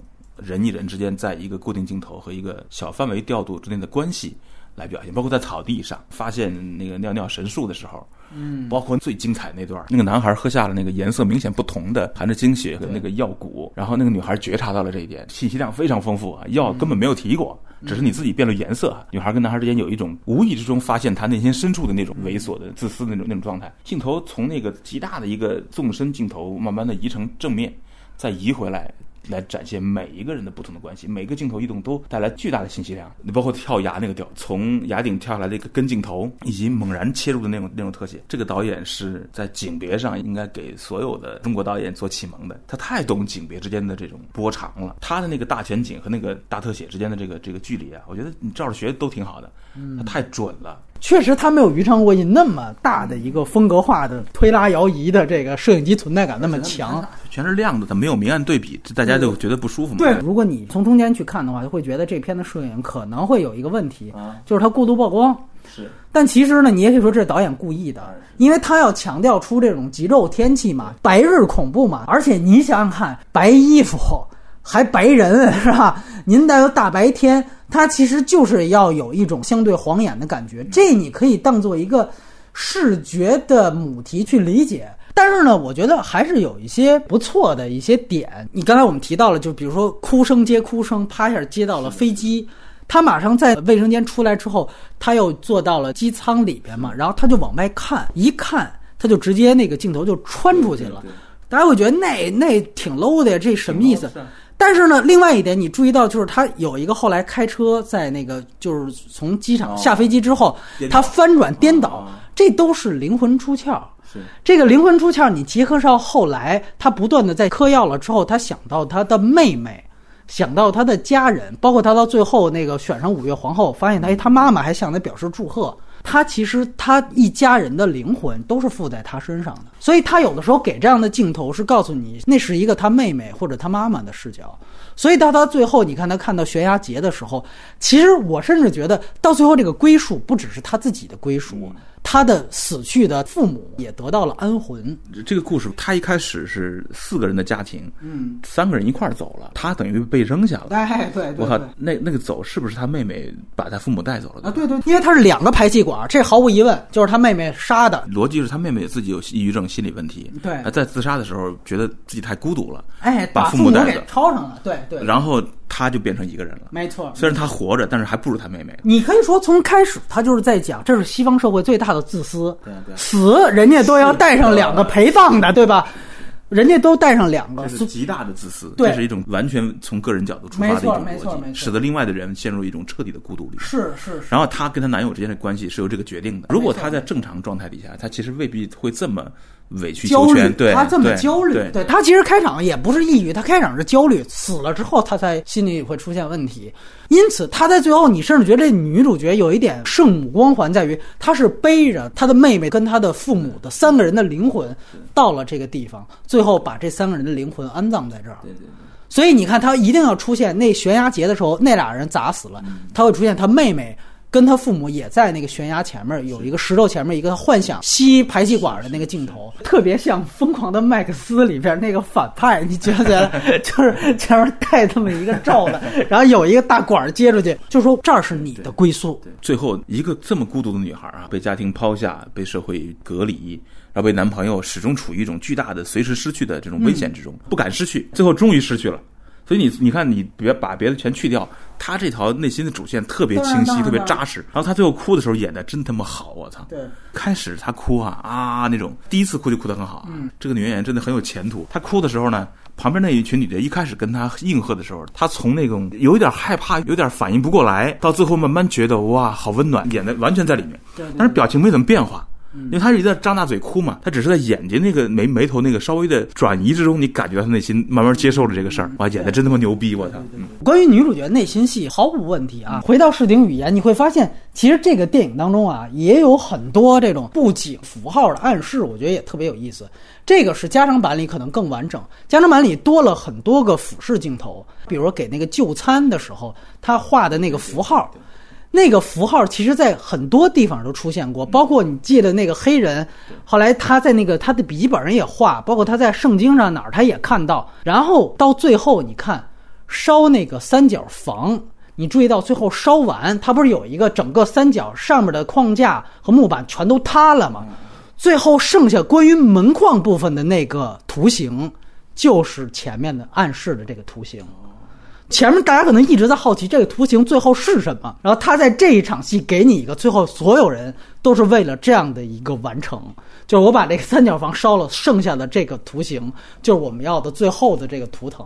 人与人之间在一个固定镜头和一个小范围调度之间的关系来表现，包括在草地上发现那个尿尿神树的时候，嗯，包括最精彩那段，那个男孩喝下了那个颜色明显不同的含着精血的那个药骨，然后那个女孩觉察到了这一点，信息量非常丰富啊，药根本没有提过，只是你自己变了颜色。女孩跟男孩之间有一种无意之中发现他内心深处的那种猥琐的、自私的那种那种状态。镜头从那个极大的一个纵深镜头慢慢的移成正面，再移回来。来展现每一个人的不同的关系，每个镜头移动都带来巨大的信息量。你包括跳崖那个调，从崖顶跳下来的一个跟镜头，以及猛然切入的那种那种特写，这个导演是在景别上应该给所有的中国导演做启蒙的。他太懂景别之间的这种波长了，他的那个大全景和那个大特写之间的这个这个距离啊，我觉得你照着学都挺好的。他太准了。确实它没有余长过瘾那么大的一个风格化的推拉摇移的这个摄影机存在感那么强。全是亮的，它没有明暗对比，大家就觉得不舒服嘛。对，如果你从中间去看的话，就会觉得这片的摄影可能会有一个问题，就是它过度曝光。是，但其实呢，你也可以说这是导演故意的，因为他要强调出这种极昼天气嘛，白日恐怖嘛。而且你想想看，白衣服还白人 是吧？您带个大白天，它其实就是要有一种相对晃眼的感觉。这你可以当做一个视觉的母题去理解。但是呢，我觉得还是有一些不错的一些点。你刚才我们提到了，就比如说哭声接哭声，啪一下接到了飞机。他马上在卫生间出来之后，他又坐到了机舱里边嘛，然后他就往外看，一看他就直接那个镜头就穿出去了。大家会觉得那那挺 low 的呀，这什么意思？但是呢，另外一点你注意到就是他有一个后来开车在那个就是从机场下飞机之后，他翻转颠倒，这都是灵魂出窍。是这个灵魂出窍，你结合上后来他不断的在嗑药了之后，他想到他的妹妹。想到他的家人，包括他到最后那个选上五月皇后，发现他，哎，他妈妈还向他表示祝贺。他其实他一家人的灵魂都是附在他身上的，所以他有的时候给这样的镜头是告诉你，那是一个他妹妹或者他妈妈的视角。所以到他最后，你看他看到悬崖结的时候，其实我甚至觉得到最后这个归属不只是他自己的归属。他的死去的父母也得到了安魂。这个故事，他一开始是四个人的家庭，嗯，三个人一块儿走了，他等于被扔下了。哎，对，对我靠，那那个走是不是他妹妹把他父母带走了？啊，对对，因为他是两个排气管，这毫无疑问就是他妹妹杀的。逻辑是他妹妹自己有抑郁症、心理问题，对，在自杀的时候觉得自己太孤独了，哎，把父母带走，抄上了，对对，然后他就变成一个人了。没错，虽然他活着，但是还不如他妹妹。你可以说从开始他就是在讲，这是西方社会最大的自私。对对死人家都要带上两个陪葬的，对吧？人家都带上两个，这是极大的自私，这是一种完全从个人角度出发的一种逻辑，使得另外的人陷入一种彻底的孤独里。是是。然后她跟她男友之间的关系是由这个决定的。如果她在正常状态底下，她其实未必会这么。委曲求全，对他这么焦虑，对他其实开场也不是抑郁，他开场是焦虑，死了之后他才心里会出现问题。因此他在最后，你甚至觉得这女主角有一点圣母光环，在于她是背着她的妹妹跟她的父母的三个人的灵魂到了这个地方，最后把这三个人的灵魂安葬在这儿。对对对。所以你看，他一定要出现那悬崖节的时候，那俩人砸死了，他会出现他妹妹。跟他父母也在那个悬崖前面有一个石头前面一个幻想吸排气管的那个镜头，特别像《疯狂的麦克斯》里边那个反派，你觉得？就是前面带这么一个罩子，然后有一个大管接出去，就说这儿是你的归宿。最后一个这么孤独的女孩啊，被家庭抛下，被社会隔离，然后被男朋友始终处于一种巨大的随时失去的这种危险之中，不敢失去，最后终于失去了。所以你你看，你别把别的全去掉，他这条内心的主线特别清晰，特别扎实。然后他最后哭的时候演的真他妈好，我操！对，开始他哭啊啊那种，第一次哭就哭得很好。嗯，这个女演员真的很有前途。她哭的时候呢，旁边那一群女的一开始跟她应和的时候，她从那种有一点害怕、有点反应不过来，到最后慢慢觉得哇，好温暖，演的完全在里面。对，但是表情没怎么变化。因为他一直在张大嘴哭嘛，他只是在眼睛那个眉眉头那个稍微的转移之中，你感觉到他内心慢慢接受了这个事儿。哇，演的真他妈牛逼！我操。关于女主角内心戏毫无问题啊。回到视听语言，你会发现，其实这个电影当中啊，也有很多这种布景符号的暗示，我觉得也特别有意思。这个是加长版里可能更完整，加长版里多了很多个俯视镜头，比如给那个就餐的时候，他画的那个符号。那个符号其实，在很多地方都出现过，包括你记得那个黑人，后来他在那个他的笔记本上也画，包括他在圣经上哪儿他也看到。然后到最后，你看烧那个三角房，你注意到最后烧完，它不是有一个整个三角上面的框架和木板全都塌了吗？最后剩下关于门框部分的那个图形，就是前面的暗示的这个图形。前面大家可能一直在好奇这个图形最后是什么，然后他在这一场戏给你一个，最后所有人都是为了这样的一个完成，就是我把这个三角房烧了，剩下的这个图形就是我们要的最后的这个图腾。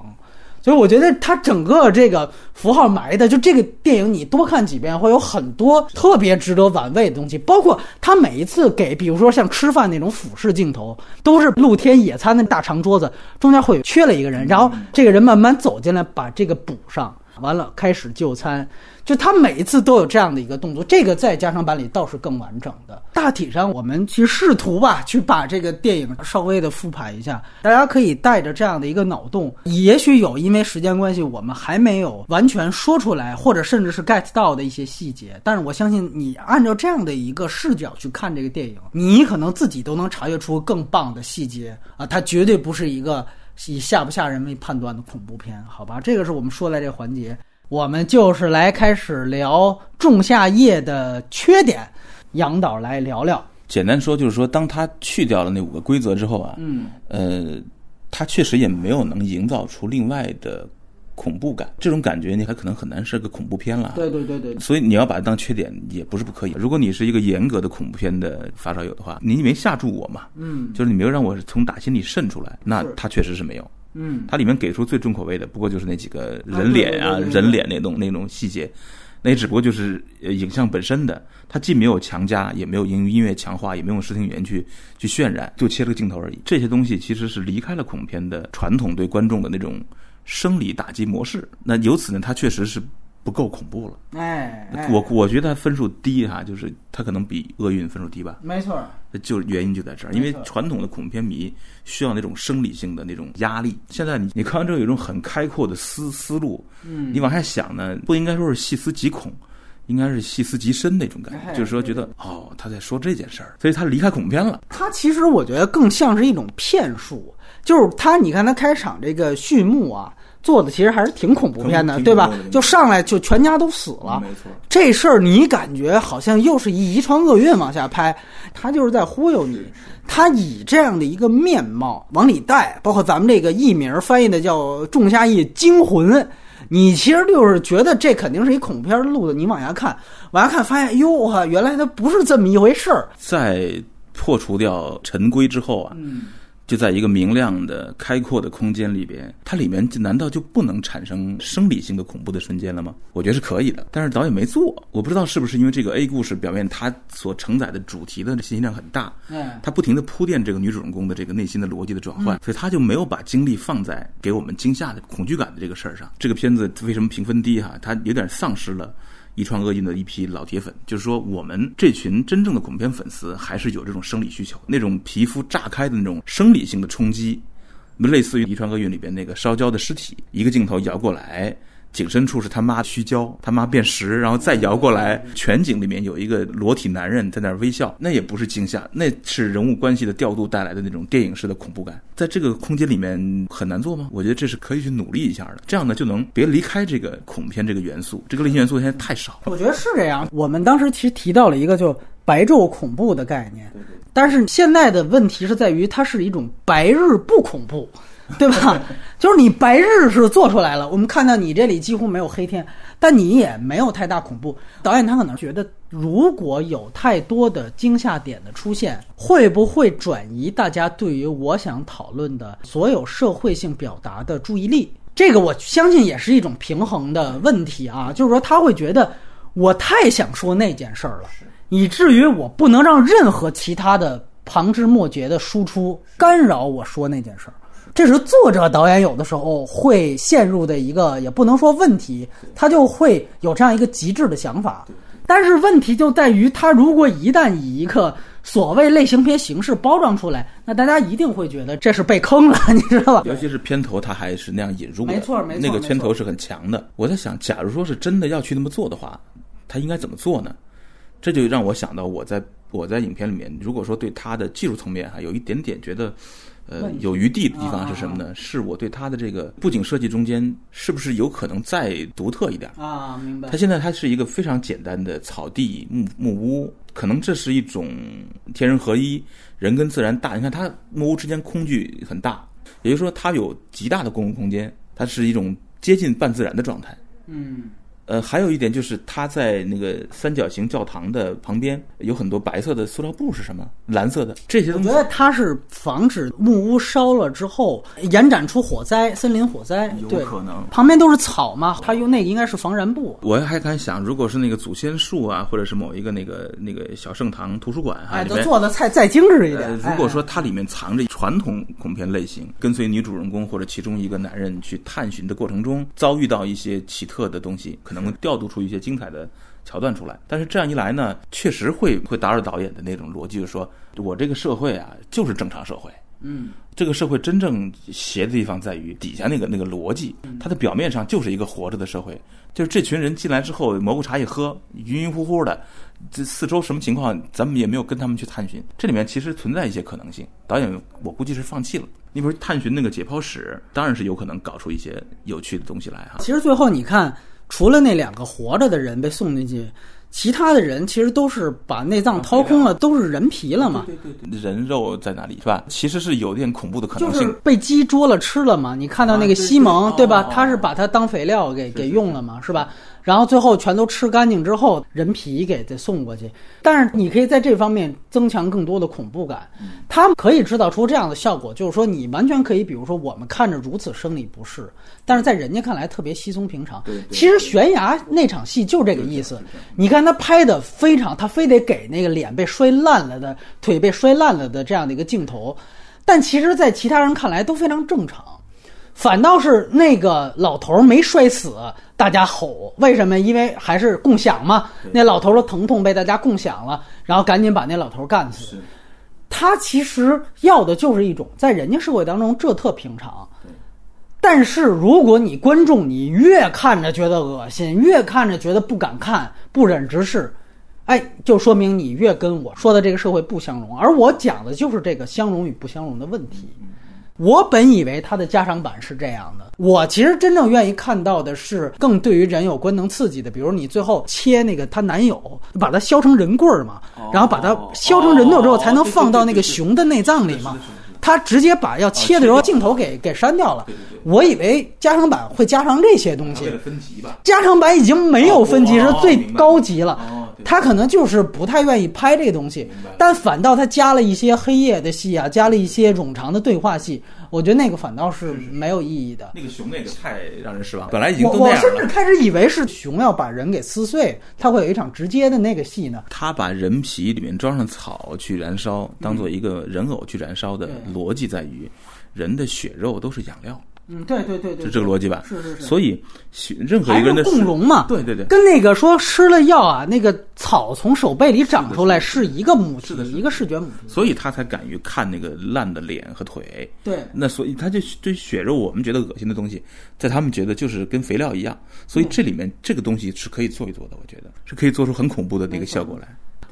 所以我觉得他整个这个符号埋的，就这个电影你多看几遍，会有很多特别值得玩味的东西。包括他每一次给，比如说像吃饭那种俯视镜头，都是露天野餐那大长桌子，中间会缺了一个人，然后这个人慢慢走进来，把这个补上。完了开始就餐，就他每一次都有这样的一个动作。这个在加长版里倒是更完整的。大体上，我们去试图吧，去把这个电影稍微的复盘一下，大家可以带着这样的一个脑洞。也许有因为时间关系，我们还没有完全说出来，或者甚至是 get 到的一些细节。但是我相信，你按照这样的一个视角去看这个电影，你可能自己都能查阅出更棒的细节啊！它绝对不是一个以吓不吓人为判断的恐怖片，好吧？这个是我们说的这个环节，我们就是来开始聊《仲夏夜》的缺点。杨导来聊聊。简单说就是说，当他去掉了那五个规则之后啊，嗯，呃，他确实也没有能营造出另外的恐怖感。这种感觉你还可能很难是个恐怖片了。对对对对，所以你要把它当缺点也不是不可以。如果你是一个严格的恐怖片的发烧友的话，你没吓住我嘛？嗯，就是你没有让我从打心里渗出来，那它确实是没有。嗯，它里面给出最重口味的，不过就是那几个人脸啊、人脸那种那种细节，那也只不过就是呃影像本身的，它既没有强加，也没有音音乐强化，也没有用视听语言去去渲染，就切了个镜头而已。这些东西其实是离开了恐怖片的传统对观众的那种生理打击模式。那由此呢，它确实是不够恐怖了。哎，哎我我觉得它分数低哈，就是它可能比厄运分数低吧。没错儿，就原因就在这儿，因为传统的恐怖片迷需要那种生理性的那种压力。现在你你看完之后有一种很开阔的思思路，嗯，你往下想呢，不应该说是细思极恐，应该是细思极深那种感哎觉，就是说觉得哦他在说这件事儿，所以他离开恐怖片了。他其实我觉得更像是一种骗术，就是他，你看他开场这个序幕啊，做的其实还是挺恐怖片的，对吧就上来就全家都死了，没错，这事儿你感觉好像又是一遗传厄运往下拍，他就是在忽悠你。他以这样的一个面貌往里带，包括咱们这个译名翻译的叫《仲夏夜惊魂》，你其实就是觉得这肯定是一恐怖片录的。你往下看，往下看，发现哟哈，原来它不是这么一回事儿。在破除掉陈规之后啊，嗯，就在一个明亮的、开阔的空间里边，它里面就难道就不能产生生理性的恐怖的瞬间了吗？我觉得是可以的，但是导演没做。我不知道是不是因为这个 A 故事表面它所承载的主题的信息量很大，哎，他不停的铺垫这个女主人公的这个内心的逻辑的转换，所以他就没有把精力放在给我们惊吓的恐惧感的这个事儿上。这个片子为什么评分低哈？它有点丧失了。遗传厄运的一批老铁粉，就是说，我们这群真正的恐怖片粉丝还是有这种生理需求，那种皮肤炸开的那种生理性的冲击，类似于《遗传厄运》里边那个烧焦的尸体，一个镜头摇过来，景深处是他妈虚焦，他妈变实，然后再摇过来，全景里面有一个裸体男人在那儿微笑，那也不是惊吓，那是人物关系的调度带来的那种电影式的恐怖感，在这个空间里面很难做吗？我觉得这是可以去努力一下的，这样呢就能别离开这个恐怖片这个元素，这个类型元素现在太少。我觉得是这样。我们当时其实提到了一个就白昼恐怖的概念，但是现在的问题是在于它是一种白日不恐怖，对吧？就是你白日是做出来了，我们看到你这里几乎没有黑天，但你也没有太大恐怖。导演他可能觉得，如果有太多的惊吓点的出现，会不会转移大家对于我想讨论的所有社会性表达的注意力？这个我相信也是一种平衡的问题啊，就是说他会觉得我太想说那件事儿了，以至于我不能让任何其他的旁枝末节的输出干扰我说那件事儿。这是作者导演有的时候会陷入的一个，也不能说问题，他就会有这样一个极致的想法。但是问题就在于，他如果一旦以一个所谓类型片形式包装出来，那大家一定会觉得这是被坑了，你知道吧？尤其是片头，他还是那样引入的，没错没错那个片头是很强的。我在想，假如说是真的要去那么做的话，他应该怎么做呢？这就让我想到，我在我在影片里面，如果说对他的技术层面还有一点点觉得。呃有余地的地方是什么啊呢？是我对它的这个布景设计中间是不是有可能再独特一点？啊，明白它。现在它是一个非常简单的草地木木屋，可能这是一种天人合一，人跟自然大。你看它木屋之间空距很大，也就是说它有极大的公共空间，它是一种接近半自然的状态。嗯，呃，还有一点就是它在那个三角形教堂的旁边有很多白色的塑料布，是什么？蓝色的这些东西我觉。得它是防止木屋烧了之后延展出火灾、森林火灾。有，可能旁边都是草嘛，它用那个应该是防燃布。我还敢想，如果是那个祖先树啊，或者是某一个那个那个小圣堂图书馆哈、哎，都里面做的再再精致一点。呃，如果哎说它里面藏着传统恐怖片类型，跟随女主人公或者其中一个男人去探寻的过程中，遭遇到一些奇特的东西，可能会调度出一些精彩的桥段出来。但是这样一来呢，确实会会打扰导演的那种逻辑，就是说我这个社会啊，就是正常社会。嗯，这个社会真正邪的地方在于底下那个那个逻辑，嗯它的表面上就是一个活着的社会，就是这群人进来之后，蘑菇茶一喝，晕晕乎乎的，这四周什么情况，咱们也没有跟他们去探寻。这里面其实存在一些可能性，导演我估计是放弃了。你比如探寻那个解剖室，当然是有可能搞出一些有趣的东西来哈。其实最后你看，除了那两个活着的人被送进去，其他的人其实都是把内脏掏空了，都是人皮了嘛。对对对，人肉在哪里是吧？其实是有点恐怖的可能性。就是被鸡捉了吃了嘛？你看到那个西蒙，对对吧哦？他是把它当肥料给给用了嘛，是吧？然后最后全都吃干净之后，人皮给再送过去。但是你可以在这方面增强更多的恐怖感。嗯他们可以制造出这样的效果，就是说你完全可以，比如说我们看着如此生理不适，但是在人家看来特别稀松平常。其实悬崖那场戏就这个意思。你看他拍的非常，他非得给那个脸被摔烂了的、腿被摔烂了的这样的一个镜头，但其实，在其他人看来都非常正常。反倒是那个老头儿没摔死，大家吼，为什么？因为还是共享嘛。那老头儿的疼痛被大家共享了，然后赶紧把那老头儿干死。他其实要的就是一种在人家社会当中这特平常。但是如果你观众你越看着觉得恶心，越看着觉得不敢看、不忍直视，哎，就说明你越跟我说的这个社会不相容。而我讲的就是这个相容与不相容的问题。我本以为它的加长版是这样的，我其实真正愿意看到的是更对于人有官能刺激的，比如你最后切那个她男友，把它削成人棍儿嘛，然后把它削成人肉之后，才能放到那个熊的内脏里嘛。他直接把要切的时候镜头给给删掉了。我以为加长版会加上这些东西。为，了分级吧。加长版已经没有分级，哦是最高级了。他可能就是不太愿意拍这个东西，但反倒他加了一些黑夜的戏啊，加了一些冗长的对话戏，我觉得那个反倒是没有意义的。那个熊那个太让人失望，本来已经我我都那样了。甚至开始以为是熊要把人给撕碎，他会有一场直接的那个戏呢。他把人皮里面装上草去燃烧，当做一个人偶去燃烧的逻辑在于，人的血肉都是养料，嗯，对对对对，就这个逻辑吧？是是是所以血任何一个人的共荣嘛？对对对，跟那个说吃了药啊，那个草从手背里长出来是一个母题是的是，一个视觉母题。所以他才敢于看那个烂的脸和腿。对，那所以他就对血肉，我们觉得恶心的东西，在他们觉得就是跟肥料一样，所以这里面这个东西是可以做一做的，我觉得是可以做出很恐怖的那个效果来。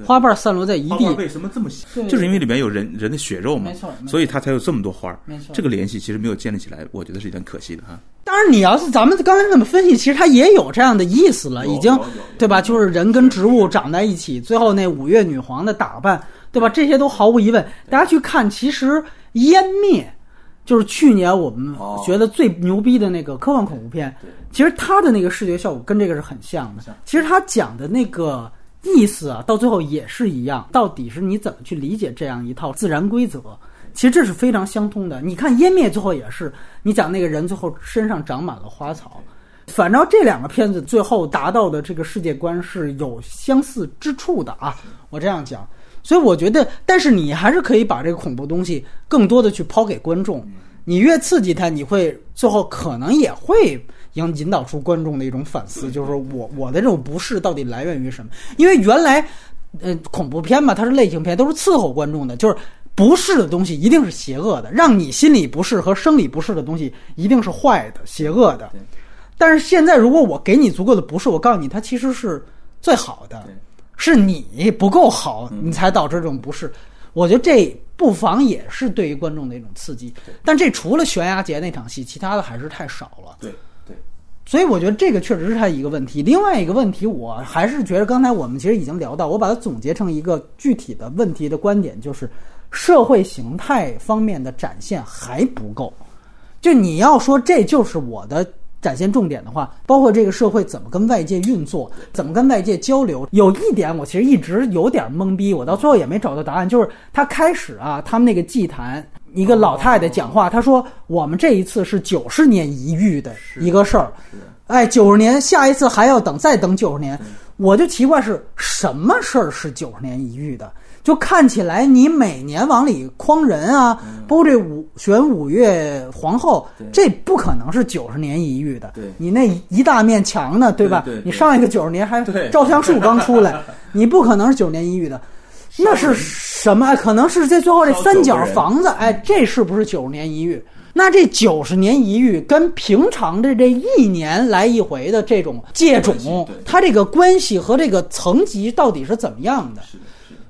花瓣散落在一地，为什么这么细？就是因为里面有人人的血肉嘛，没错所以它才有这么多花儿。没错。这个联系其实没有建立起来，我觉得是有点可惜的哈。当然，你要是咱们刚才这么分析，其实它也有这样的意思了，已经对吧？就是人跟植物长在一起，最后那五月女皇的打扮，对吧？这些都毫无疑问。大家去看，其实《湮灭》就是去年我们哦。觉得最牛逼的那个科幻恐怖片，其实它的那个视觉效果跟这个是很像的。其实它讲的那个意思啊，到最后也是一样，到底是你怎么去理解这样一套自然规则？其实这是非常相通的。你看《湮灭》最后也是，你讲那个人最后身上长满了花草，反正这两个片子最后达到的这个世界观是有相似之处的啊。我这样讲，所以我觉得，但是你还是可以把这个恐怖东西更多的去抛给观众。你越刺激他，你会最后可能也会引引导出观众的一种反思，就是说我我的这种不适到底来源于什么？因为原来，呃，恐怖片嘛，它是类型片，都是伺候观众的，就是不适的东西一定是邪恶的，让你心里不适和生理不适的东西一定是坏的、邪恶的。但是现在，如果我给你足够的不适，我告诉你，它其实是最好的，是你不够好，你才导致这种不适。我觉得这不妨也是对于观众的一种刺激。但这除了悬崖节那场戏，其他的还是太少了。对对，所以我觉得这个确实是他一个问题。另外一个问题，我还是觉得刚才我们其实已经聊到，我把它总结成一个具体的问题的观点，就是社会形态方面的展现还不够。就你要说这就是我的展现重点的话，包括这个社会怎么跟外界运作，怎么跟外界交流。有一点我其实一直有点懵逼，我到最后也没找到答案，就是他开始啊，他们那个祭坛。一个老太太讲话，她说：“我们这一次是九十年一遇的一个事儿，哎，九十年，下一次还要等，再等九十年。”我就奇怪是什么事儿是九十年一遇的？就看起来你每年往里框人啊，包括这五选五月皇后，这不可能是九十年一遇的。你那一大面墙呢，对吧？你上一个九十年还照相术刚出来，你不可能是九十年一遇的。那是什么？可能是在最后这三角房子，哎，这是不是九十年一遇？那这九十年一遇跟平常的这一年来一回的这种借种，它这个关系和这个层级到底是怎么样的？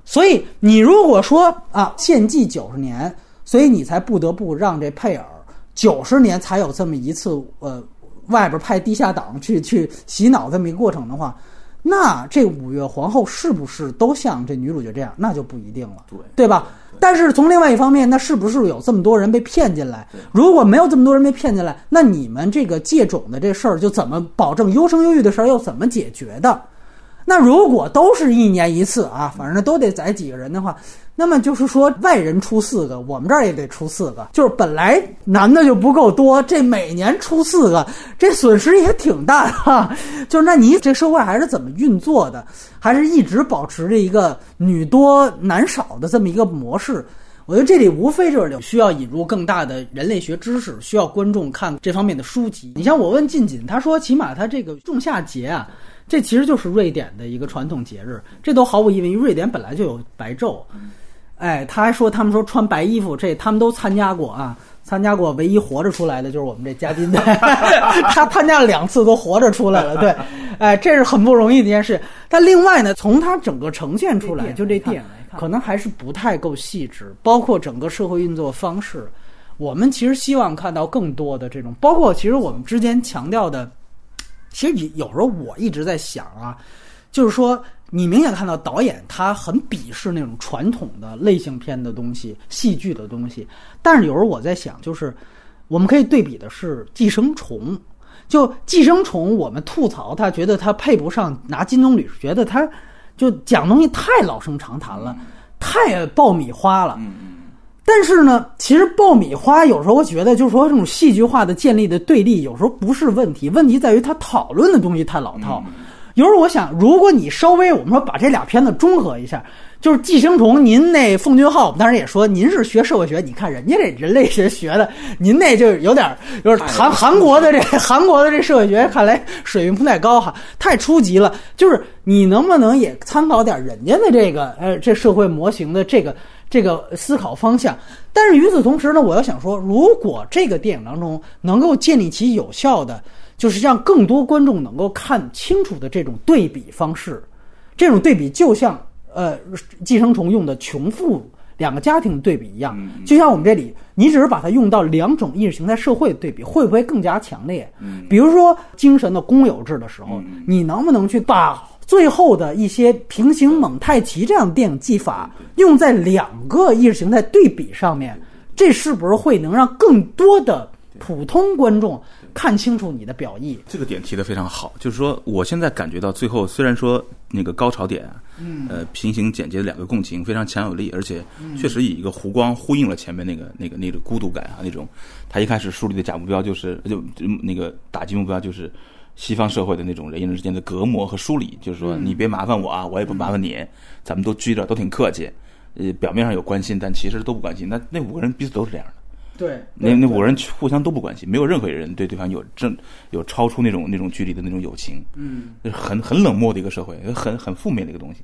所以你如果说啊，献祭九十年，所以你才不得不让这佩尔九十年才有这么一次，呃，外边派地下党去去洗脑这么一个过程的话。那这五月皇后是不是都像这女主角这样？那就不一定了，对对吧？但是从另外一方面，那是不是有这么多人被骗进来？如果没有这么多人被骗进来，那你们这个借种的这事儿就怎么保证优生优育的事儿又怎么解决的？那如果都是一年一次啊，反正都得宰几个人的话。那么就是说，外人出四个，我们这儿也得出四个。就是本来男的就不够多，这每年出四个，这损失也挺大哈。就是那你这社会还是怎么运作的？还是一直保持着一个女多男少的这么一个模式？我觉得这里无非就是需要引入更大的人类学知识，需要观众看这方面的书籍。你像我问近锦，他说起码他这个仲夏节啊，这其实就是瑞典的一个传统节日，这都毫无疑问，因为瑞典本来就有白昼。哎，他还说他们说穿白衣服，这他们都参加过啊，参加过，唯一活着出来的就是我们这嘉宾的，他参加了两次都活着出来了，对，哎，这是很不容易的一件事。但另外呢，从他整个呈现出来，就这电影可能还是不太够细致，包括整个社会运作方式，我们其实希望看到更多的这种，包括其实我们之前强调的，其实有时候我一直在想啊，就是说。你明显看到导演他很鄙视那种传统的类型片的东西、戏剧的东西，但是有时候我在想，就是我们可以对比的是《寄生虫》，就《寄生虫》，我们吐槽他，觉得他配不上拿金棕榈，觉得他就讲东西太老生常谈了，太爆米花了。但是呢，其实爆米花有时候我觉得，就是说这种戏剧化的建立的对立，有时候不是问题，问题在于他讨论的东西太老套。有时候我想，如果你稍微我们说把这俩片子中和一下，就是《寄生虫》，您那奉俊昊当时也说，您是学社会学，你看人家这人类学学的，您那就有点有点韩韩国的这韩国的这社会学，看来水平不太高哈，太初级了。就是你能不能也参考点人家的这个呃这社会模型的这个这个思考方向？但是与此同时呢，我要想说，如果这个电影当中能够建立起有效的。就是让更多观众能够看清楚的这种对比方式，这种对比就像呃寄生虫用的穷富两个家庭对比一样，就像我们这里，你只是把它用到两种意识形态社会的对比，会不会更加强烈？比如说精神的公有制的时候，你能不能去把最后的一些平行蒙太奇这样的电影技法用在两个意识形态对比上面？这是不是会能让更多的普通观众？看清楚你的表意，这个点提的非常好。就是说，我现在感觉到最后，虽然说那个高潮点，嗯，呃，平行简洁的两个共情非常强有力，而且确实以一个弧光呼应了前面那个那个那个孤独感啊，那种他一开始树立的假目标就是就那个打击目标就是西方社会的那种人与人之间的隔膜和疏离，就是说你别麻烦我啊，我也不麻烦你，咱们都拘着，都挺客气，呃，表面上有关心，但其实都不关心。那那五个人彼此都是这样的。对，那那五人互相都不关心，没有任何人对对方有正有超出那种那种距离的那种友情，嗯，很很冷漠的一个社会，很很负面的一个东西，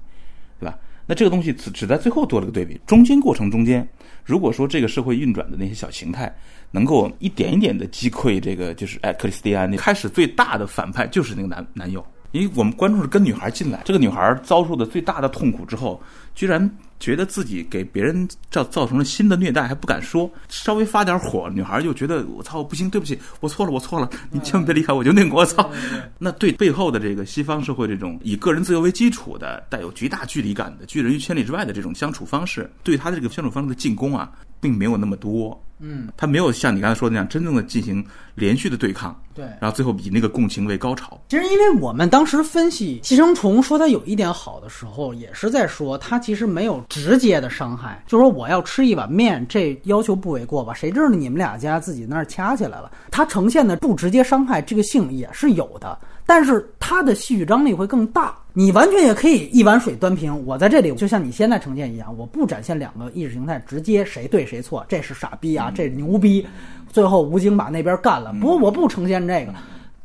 对吧？那这个东西只只在最后做了个对比，中间过程中间，如果说这个社会运转的那些小形态能够一点一点的击溃这个，就是哎，克里斯蒂安那开始最大的反派就是那个男男友，因为我们观众是跟女孩进来，这个女孩遭受的最大的痛苦之后，居然。觉得自己给别人造造成了新的虐待，还不敢说，稍微发点火，女孩就觉得我操，不行，对不起，我错了，我错了，你千万别离开我，就那个我操。那对背后的这个西方社会这种以个人自由为基础的、带有极大距离感的拒人于千里之外的这种相处方式，对他的这个相处方式的进攻啊，并没有那么多。嗯，他没有像你刚才说的那样真正的进行连续的对抗，对。然后最后以那个共情为高潮。其实，因为我们当时分析寄生虫说它有一点好的时候，也是在说它其实没有直接的伤害，就说我要吃一碗面，这要求不为过吧？谁知道你们俩家自己那儿掐起来了？它呈现的不直接伤害这个性也是有的，但是它的戏剧张力会更大。你完全也可以一碗水端平，我在这里就像你现在呈现一样，我不展现两个意识形态直接谁对谁错，这是傻逼啊，这是牛逼。最后吴京把那边干了，不过我不呈现这个，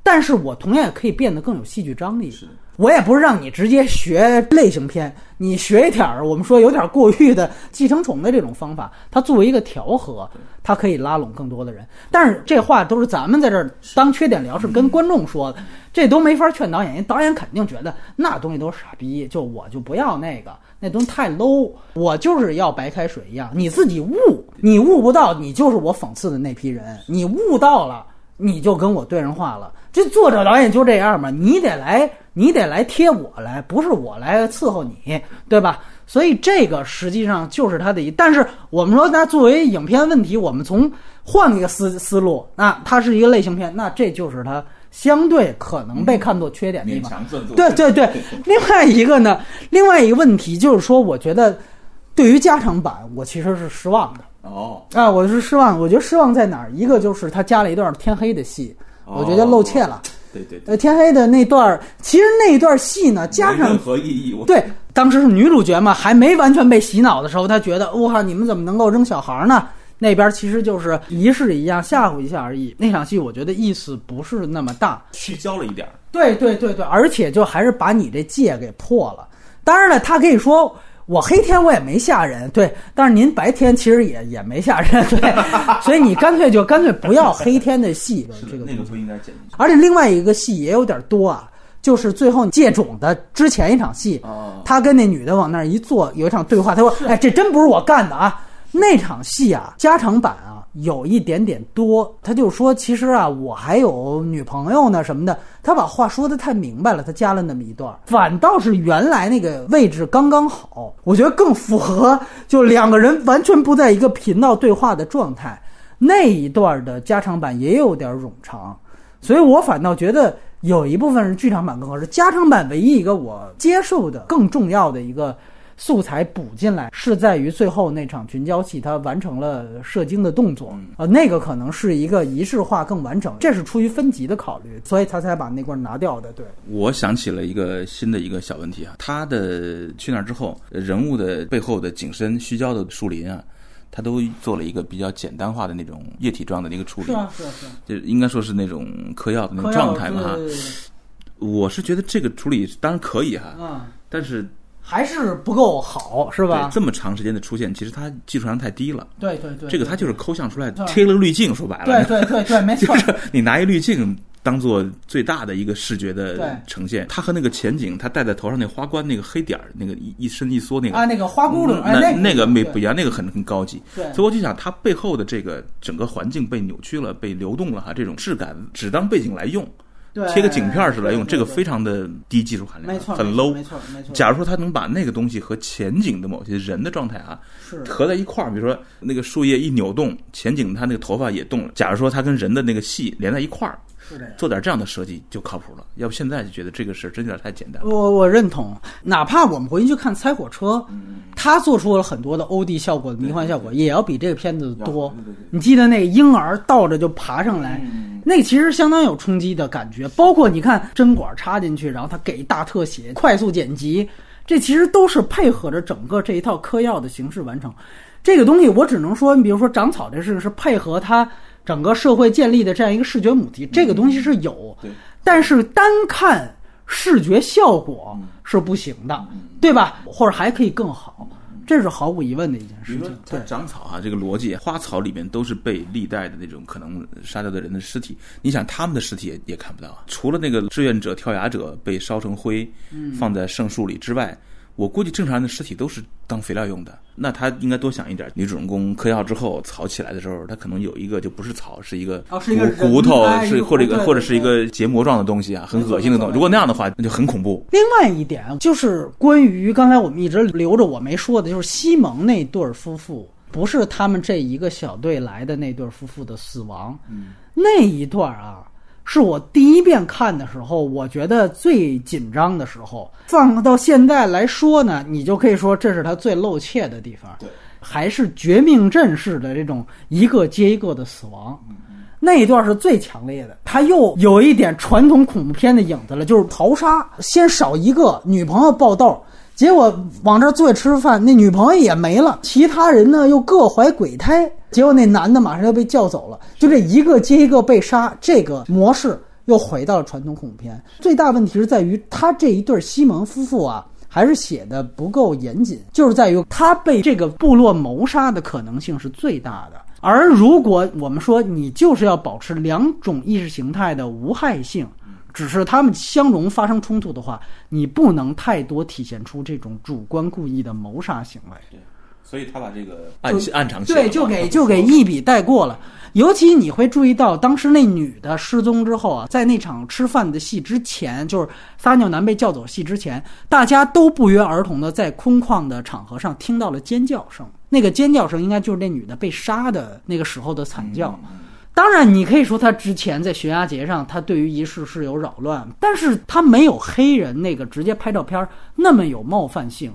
但是我同样也可以变得更有戏剧张力。我也不是让你直接学类型片，你学一点儿我们说有点过誉的寄生虫的这种方法，它作为一个调和，它可以拉拢更多的人。但是这话都是咱们在这儿当缺点聊，是跟观众说的，这都没法劝导演，因为导演肯定觉得那东西都是傻逼，就我就不要那个，那东西太 low，我就是要白开水一样，你自己悟，你悟不到，你就是我讽刺的那批人，你悟到了，你就跟我对上话了。这作者导演就这样嘛，你得来。你得来贴我来，不是我来伺候你，对吧？所以这个实际上就是他的一。但是我们说，那作为影片问题，我们从换一个思思路，那它是一个类型片，那这就是它相对可能被看作缺点的地方。对对 对。另外一个呢，另外一个问题就是说，我觉得对于加长版，我其实是失望的。哦。啊，我是失望。我觉得失望在哪儿？一个就是他加了一段天黑的戏，我觉得露怯了。对对，呃，天黑的那段儿其实那段戏呢，加上任何意义。对，当时是女主角嘛，还没完全被洗脑的时候，她觉得，哇，你们怎么能够扔小孩呢？那边其实就是仪式一样吓唬一下而已。那场戏我觉得意思不是那么大，聚焦了一点。对对对对，而且就还是把你这戒给破了。当然了，他可以说。我黑天我也没吓人，对，但是您白天其实也也没吓人，对，所以你干脆就干脆不要黑天的戏，这个那个不应该剪。而且另外一个戏也有点多啊，就是最后借种的之前一场戏，他跟那女的往那儿一坐，有一场对话，他说：“哎，这真不是我干的啊。”那场戏啊，加长版啊。有一点点多，他就说：“其实啊，我还有女朋友呢，什么的。”他把话说的太明白了，他加了那么一段，反倒是原来那个位置刚刚好，我觉得更符合，就两个人完全不在一个频道对话的状态。那一段的加长版也有点冗长，所以我反倒觉得有一部分是剧场版更合适。加长版唯一一个我接受的更重要的一个。素材补进来是在于最后那场群交戏，他完成了射精的动作，呃，那个可能是一个仪式化更完整，这是出于分级的考虑，所以他才把那块拿掉的。对，我想起了一个新的一个小问题啊，他的去那儿之后，人物的背后的景深、虚焦的树林啊，他都做了一个比较简单化的那种液体状的那个处理，是啊，是啊，是啊，就应该说是那种嗑药的那种状态嘛哈。我是觉得这个处理当然可以哈，嗯，但是。还是不够好，是吧？这么长时间的出现，其实它技术上太低了。对对对，这个它就是抠像出来贴了滤镜，说白了。对对对对，没错。就是你拿一滤镜当做最大的一个视觉的呈现，它和那个前景，它戴在头上那花冠那个黑点儿，那个一一伸一缩那个啊，那个花骨朵，那那个没不一样，那个很很高级。对，所以我就想，它背后的这个整个环境被扭曲了，被流动了哈，这种质感只当背景来用。贴个景片似的用，这个非常的低技术含量，很 low。没错没错。假如说他能把那个东西和前景的某些人的状态啊，合在一块儿，比如说那个树叶一扭动，前景他那个头发也动了。假如说他跟人的那个戏连在一块儿。做点这样的设计就靠谱了，要不现在就觉得这个事真有点太简单了。我我认同，哪怕我们回去看《猜火车》，他做出了很多的 OD 效果、迷幻效果，也要比这个片子多。你记得那个婴儿倒着就爬上来，那其实相当有冲击的感觉。包括你看针管插进去，然后他给大特写、快速剪辑，这其实都是配合着整个这一套嗑药的形式完成。这个东西我只能说，你比如说长草这事情是配合他。整个社会建立的这样一个视觉母题，这个东西是有，但是单看视觉效果是不行的，对吧？或者还可以更好，这是毫无疑问的一件事情。对，长草啊，这个逻辑，花草里面都是被历代的那种可能杀掉的人的尸体，你想他们的尸体也也看不到，除了那个志愿者跳崖者被烧成灰，放在圣树里之外。我估计正常人的尸体都是当肥料用的，那他应该多想一点。女主人公嗑药之后，草起来的时候，他可能有一个就不是草，是一个骨骨头，是或者一个或者是一个结膜状的东西啊，很恶心的东西。如果那样的话，那就很恐怖。另外一点就是关于刚才我们一直留着我没说的，就是西蒙那对夫妇，不是他们这一个小队来的那对夫妇的死亡，那一段啊，是我第一遍看的时候，我觉得最紧张的时候。放到现在来说呢，你就可以说这是他最露怯的地方，对，还是绝命阵式的这种一个接一个的死亡。那一段是最强烈的，他又有一点传统恐怖片的影子了，就是逃杀，先少一个女朋友爆豆，结果往这儿坐吃饭，那女朋友也没了，其他人呢又各怀鬼胎，结果那男的马上要被叫走了，就这一个接一个被杀，这个模式又回到了传统恐怖片。最大问题是在于他这一对西蒙夫妇啊。还是写的不够严谨，就是在于他被这个部落谋杀的可能性是最大的。而如果我们说你就是要保持两种意识形态的无害性，只是他们相容发生冲突的话，你不能太多体现出这种主观故意的谋杀行为。对，所以他把这个暗暗藏对，就给就给一笔带过了。尤其你会注意到，当时那女的失踪之后啊，在那场吃饭的戏之前，就是撒尿男被叫走戏之前，大家都不约而同的在空旷的场合上听到了尖叫声。那个尖叫声应该就是那女的被杀的那个时候的惨叫。当然，你可以说他之前在悬崖节上，他对于仪式是有扰乱，但是他没有黑人那个直接拍照片那么有冒犯性。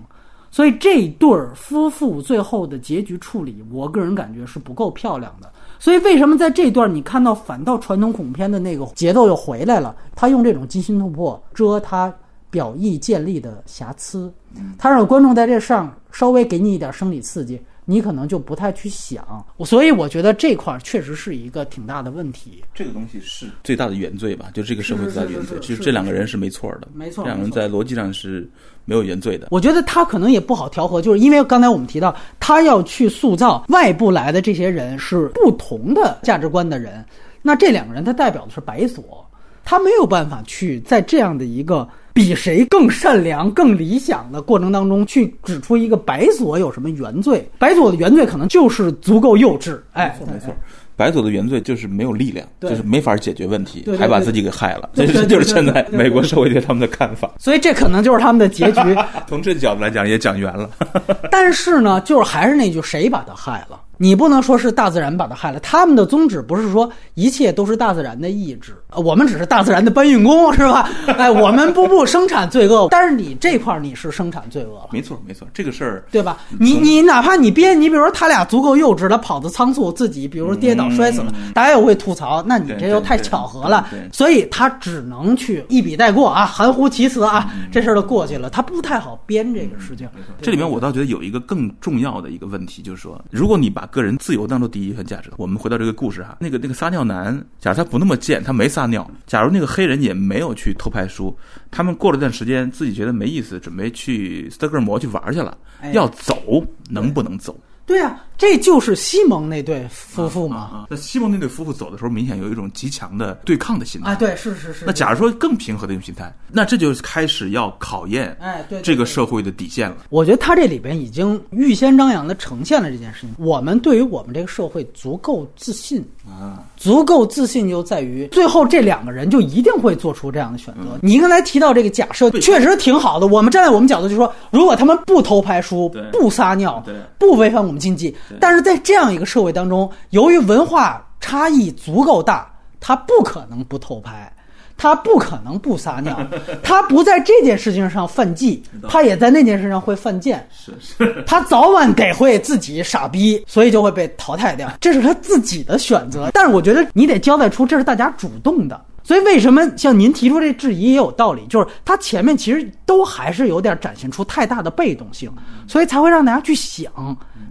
所以这对夫妇最后的结局处理，我个人感觉是不够漂亮的。所以，为什么在这段你看到反倒传统恐怖片的那个节奏又回来了？他用这种惊心动魄遮他表意建立的瑕疵，他让观众在这上稍微给你一点生理刺激。你可能就不太去想，所以我觉得这块儿确实是一个挺大的问题。这个东西是最大的原罪吧？就这个社会最大的原罪，其实这两个人是没错的，没错，两个人在逻辑上是没有原罪的。我觉得他可能也不好调和，就是因为刚才我们提到，他要去塑造外部来的这些人是不同的价值观的人，那这两个人他代表的是白左，他没有办法去在这样的一个。比谁更善良、更理想的过程当中，去指出一个白左有什么原罪？白左的原罪可能就是足够幼稚。哎，没错，白左的原罪就是没有力量，就是没法解决问题，还把自己给害了。这是就是现在美国社会对他们的看法。所以这可能就是他们的结局。从这角度来讲，也讲圆了。但是呢，就是还是那句，谁把他害了？你不能说是大自然把他害了，他们的宗旨不是说一切都是大自然的意志，我们只是大自然的搬运工，是吧？哎，我们不不生产罪恶，但是你这块你是生产罪恶了。没错，没错，这个事儿对吧？你你哪怕你编，你比如说他俩足够幼稚，他跑得仓促，自己比如跌倒摔死了，大家又会吐槽，那你这又太巧合了，所以他只能去一笔带过啊，含糊其辞啊，这事儿都过去了，他不太好编这个事情。这里面我倒觉得有一个更重要的一个问题，就是说，如果你把个人自由当做第一份价值。我们回到这个故事哈，那个那个撒尿男，假如他不那么贱，他没撒尿；假如那个黑人也没有去偷拍书，他们过了段时间自己觉得没意思，准备去斯德哥尔摩去玩去了，要走能不能走？对呀，这就是西蒙那对夫妇嘛。那西蒙那对夫妇走的时候，明显有一种极强的对抗的心态。啊，对，是是是。那假如说更平和的一种心态，那这就开始要考验哎，对这个社会的底线了。我觉得他这里边已经预先张扬的呈现了这件事情。我们对于我们这个社会足够自信啊，足够自信就在于最后这两个人就一定会做出这样的选择。你刚才提到这个假设，确实挺好的。我们站在我们角度就说，如果他们不偷拍书，不撒尿，不违反我们。经济，但是在这样一个社会当中，由于文化差异足够大，他不可能不偷拍，他不可能不撒尿，他不在这件事情上犯忌，他也在那件事上会犯贱，是是，他早晚得会自己傻逼，所以就会被淘汰掉，这是他自己的选择。但是我觉得你得交代出这是大家主动的。所以，为什么像您提出这质疑也有道理？就是他前面其实都还是有点展现出太大的被动性，所以才会让大家去想，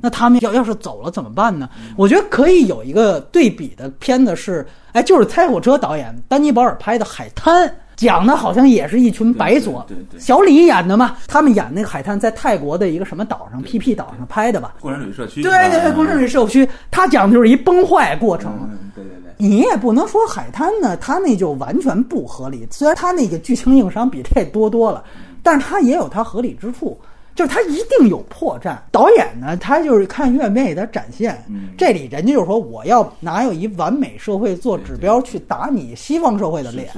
那他们要要是走了怎么办呢？我觉得可以有一个对比的片子是，哎，就是猜火车导演丹尼保尔拍的《海滩》，讲的好像也是一群白左，小李演的嘛，他们演那个海滩在泰国的一个什么岛上，PP 岛上拍的吧？共产主义社区。对对对，共产主义社区，他讲的就是一崩坏过程。对。你也不能说海滩呢，它那就完全不合理。虽然它那个剧情硬伤比这多多了，但是它也有它合理之处，就是它一定有破绽。导演呢，他就是看愿不愿意的展现。这里人家就是说，我要拿有一完美社会做指标去打你西方社会的脸，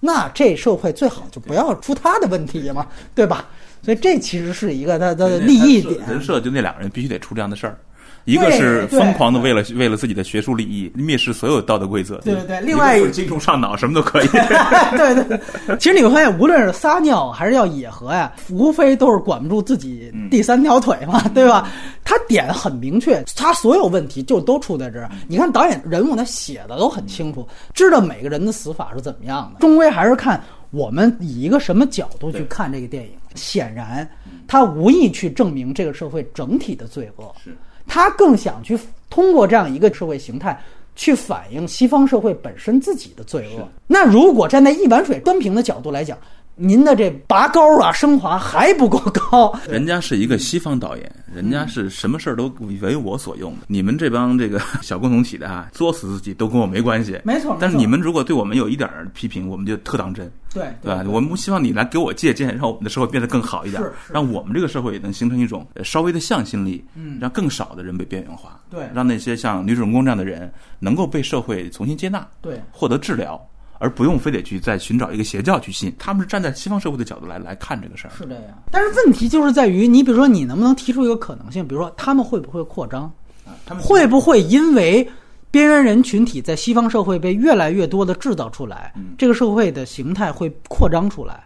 那这社会最好就不要出他的问题嘛，对吧？所以这其实是一个他的利益点。人设就那两个人必须得出这样的事儿。一个是疯狂的为了为了自己的学术利益蔑视所有道德规则，对对对另外一个是精虫上脑，什么都可以。对对对，其实你会发现，无论是撒尿还是要野合呀，无非都是管不住自己第三条腿嘛，对吧？他点很明确，他所有问题就都出在这儿。你看导演人物他写的都很清楚，知道每个人的死法是怎么样的。终归还是看我们以一个什么角度去看这个电影。显然，他无意去证明这个社会整体的罪恶，是他更想去通过这样一个社会形态。去反映西方社会本身自己的罪恶。那如果站在一碗水端平的角度来讲，您的这拔高啊、升华还不够高。人家是一个西方导演，人家是什么事儿都为我所用的。你们这帮这个 小共同体的啊，作死自己都跟我没关系。没错，但是你们如果对我们有一点儿批评，我们就特当真。对对吧？我们不希望你来给我借鉴，让我们的社会变得更好一点，让我们这个社会也能形成一种稍微的向心力，嗯，让更少的人被边缘化，对，让那些像女主人公这样的人能够被社会重新接纳，对，获得治疗，而不用非得去再寻找一个邪教去信。他们是站在西方社会的角度来来看这个事儿，是这样。但是问题就是在于，你比如说，你能不能提出一个可能性？比如说，他们会不会扩张？啊，他们会不会因为？边缘人群体在西方社会被越来越多的制造出来，这个社会的形态会扩张出来。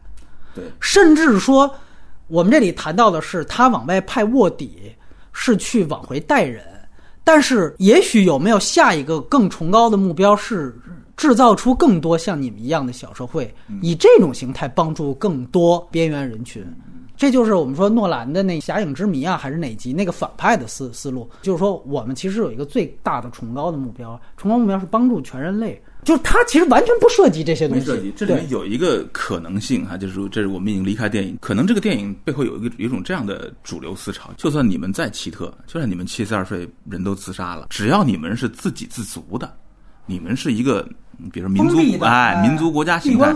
对，甚至说，我们这里谈到的是他往外派卧底，是去往回带人。但是，也许有没有下一个更崇高的目标，是制造出更多像你们一样的小社会，以这种形态帮助更多边缘人群。这就是我们说诺兰的那《侠影之谜》啊，还是哪集那个反派的思思路，就是说我们其实有一个最大的崇高的目标，崇高目标是帮助全人类。就是他其实完全不涉及这些东西。没涉及，这里面有一个可能性哈，就是说这是我们已经离开电影，可能这个电影背后有一个有一种这样的主流思潮，就算你们再奇特，就算你们七十二岁人都自杀了，只要你们是自给自足的，你们是一个比如民族哎民族国家形态，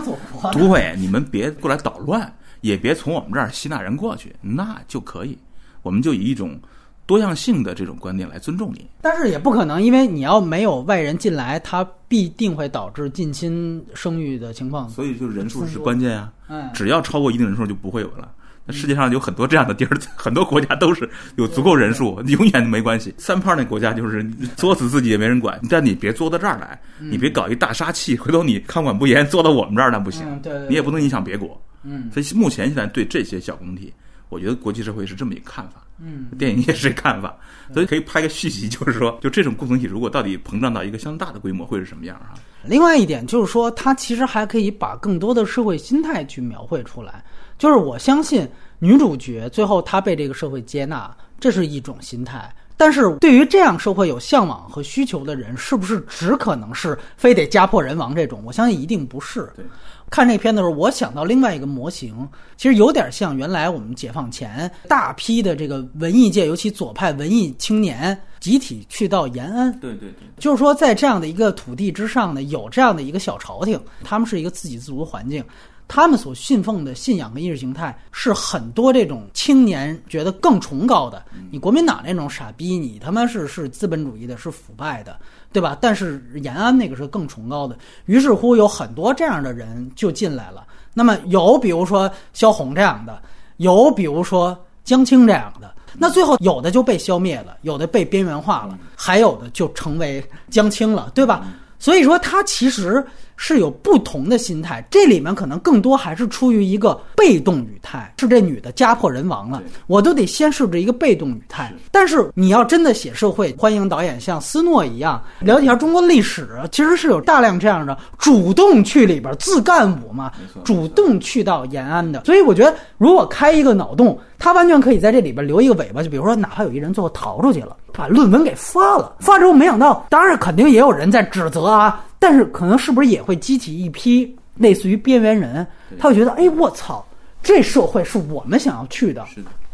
对，你们别过来捣乱。也别从我们这儿吸纳人过去，那就可以。我们就以一种多样性的这种观念来尊重你。但是也不可能，因为你要没有外人进来，它必定会导致近亲生育的情况。所以就人数是关键啊。嗯，只要超过一定人数就不会有了。那世界上有很多这样的地儿，很多国家都是有足够人数，永远没关系。三胖那国家就是作死自己也没人管，但你别作到这儿来，你别搞一大杀器，回头你看管不严，作到我们这儿那不行。你也不能影响别国。嗯，所以目前现在对这些小共体，我觉得国际社会是这么一个看法。嗯，电影也是看法，所以可以拍个续集，就是说，就这种共同体如果到底膨胀到一个相当大的规模，会是什么样啊？另外一点就是说，它其实还可以把更多的社会心态去描绘出来。就是我相信女主角最后她被这个社会接纳，这是一种心态。但是对于这样社会有向往和需求的人，是不是只可能是非得家破人亡这种？我相信一定不是。对。看这片的时候，我想到另外一个模型，其实有点像原来我们解放前大批的这个文艺界，尤其左派文艺青年集体去到延安。对对对，就是说在这样的一个土地之上呢，有这样的一个小朝廷，他们是一个自给自足的环境。他们所信奉的信仰和意识形态是很多这种青年觉得更崇高的。你国民党那种傻逼，你他妈是是资本主义的，是腐败的，对吧？但是延安那个是更崇高的。于是乎，有很多这样的人就进来了。那么有比如说萧红这样的，有比如说江青这样的。那最后有的就被消灭了，有的被边缘化了，还有的就成为江青了，对吧？所以说，他其实是有不同的心态，这里面可能更多还是出于一个被动语态，是这女的家破人亡了，我都得先设置一个被动语态。但是你要真的写社会，欢迎导演像斯诺一样了解一下中国历史，其实是有大量这样的主动去里边自干五嘛，主动去到延安的。所以我觉得，如果开一个脑洞，他完全可以在这里边留一个尾巴，就比如说，哪怕有一人最后逃出去了。把论文给发了，发之后没想到，当然肯定也有人在指责啊，但是可能是不是也会激起一批类似于边缘人，他会觉得，哎，我操，这社会是我们想要去的，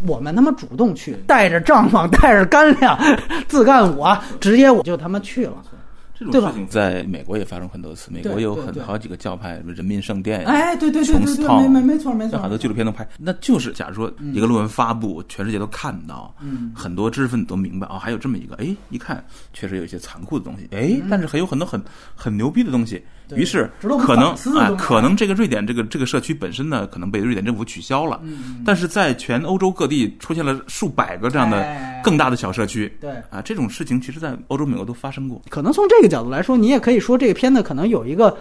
我们他妈主动去，带着帐篷，带着干粮，自干五啊，直接我就他妈去了。这种事情在美国也发生很多次，美国有很好几个教派，什么人民圣殿呀，哎，对对对对没没没错没错，那很多纪录片都拍，那就是假如说一个论文发布，全世界都看到，嗯。很多知识分子都明白哦，还有这么一个，哎，一看确实有一些残酷的东西，哎，但是还有很多很很牛逼的东西，对于是可能啊可能这个瑞典这个这个社区本身呢，可能被瑞典政府取消了，嗯但是在全欧洲各地出现了数百个这样的哎更大的小社区，对。啊，这种事情其实在欧洲、美国都发生过。可能从这个角度来说，你也可以说这个片子可能有一个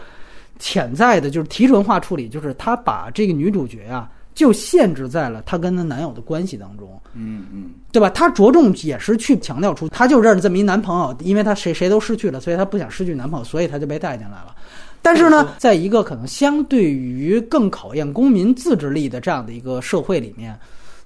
潜在的，就是提纯化处理，就是他把这个女主角啊，就限制在了她跟她男友的关系当中，嗯嗯，对吧？她着重也是去强调出，她就认识这么一男朋友，因为她谁谁都失去了，所以她不想失去男朋友，所以她就被带进来了。但是呢，在一个可能相对于更考验公民自制力的这样的一个社会里面，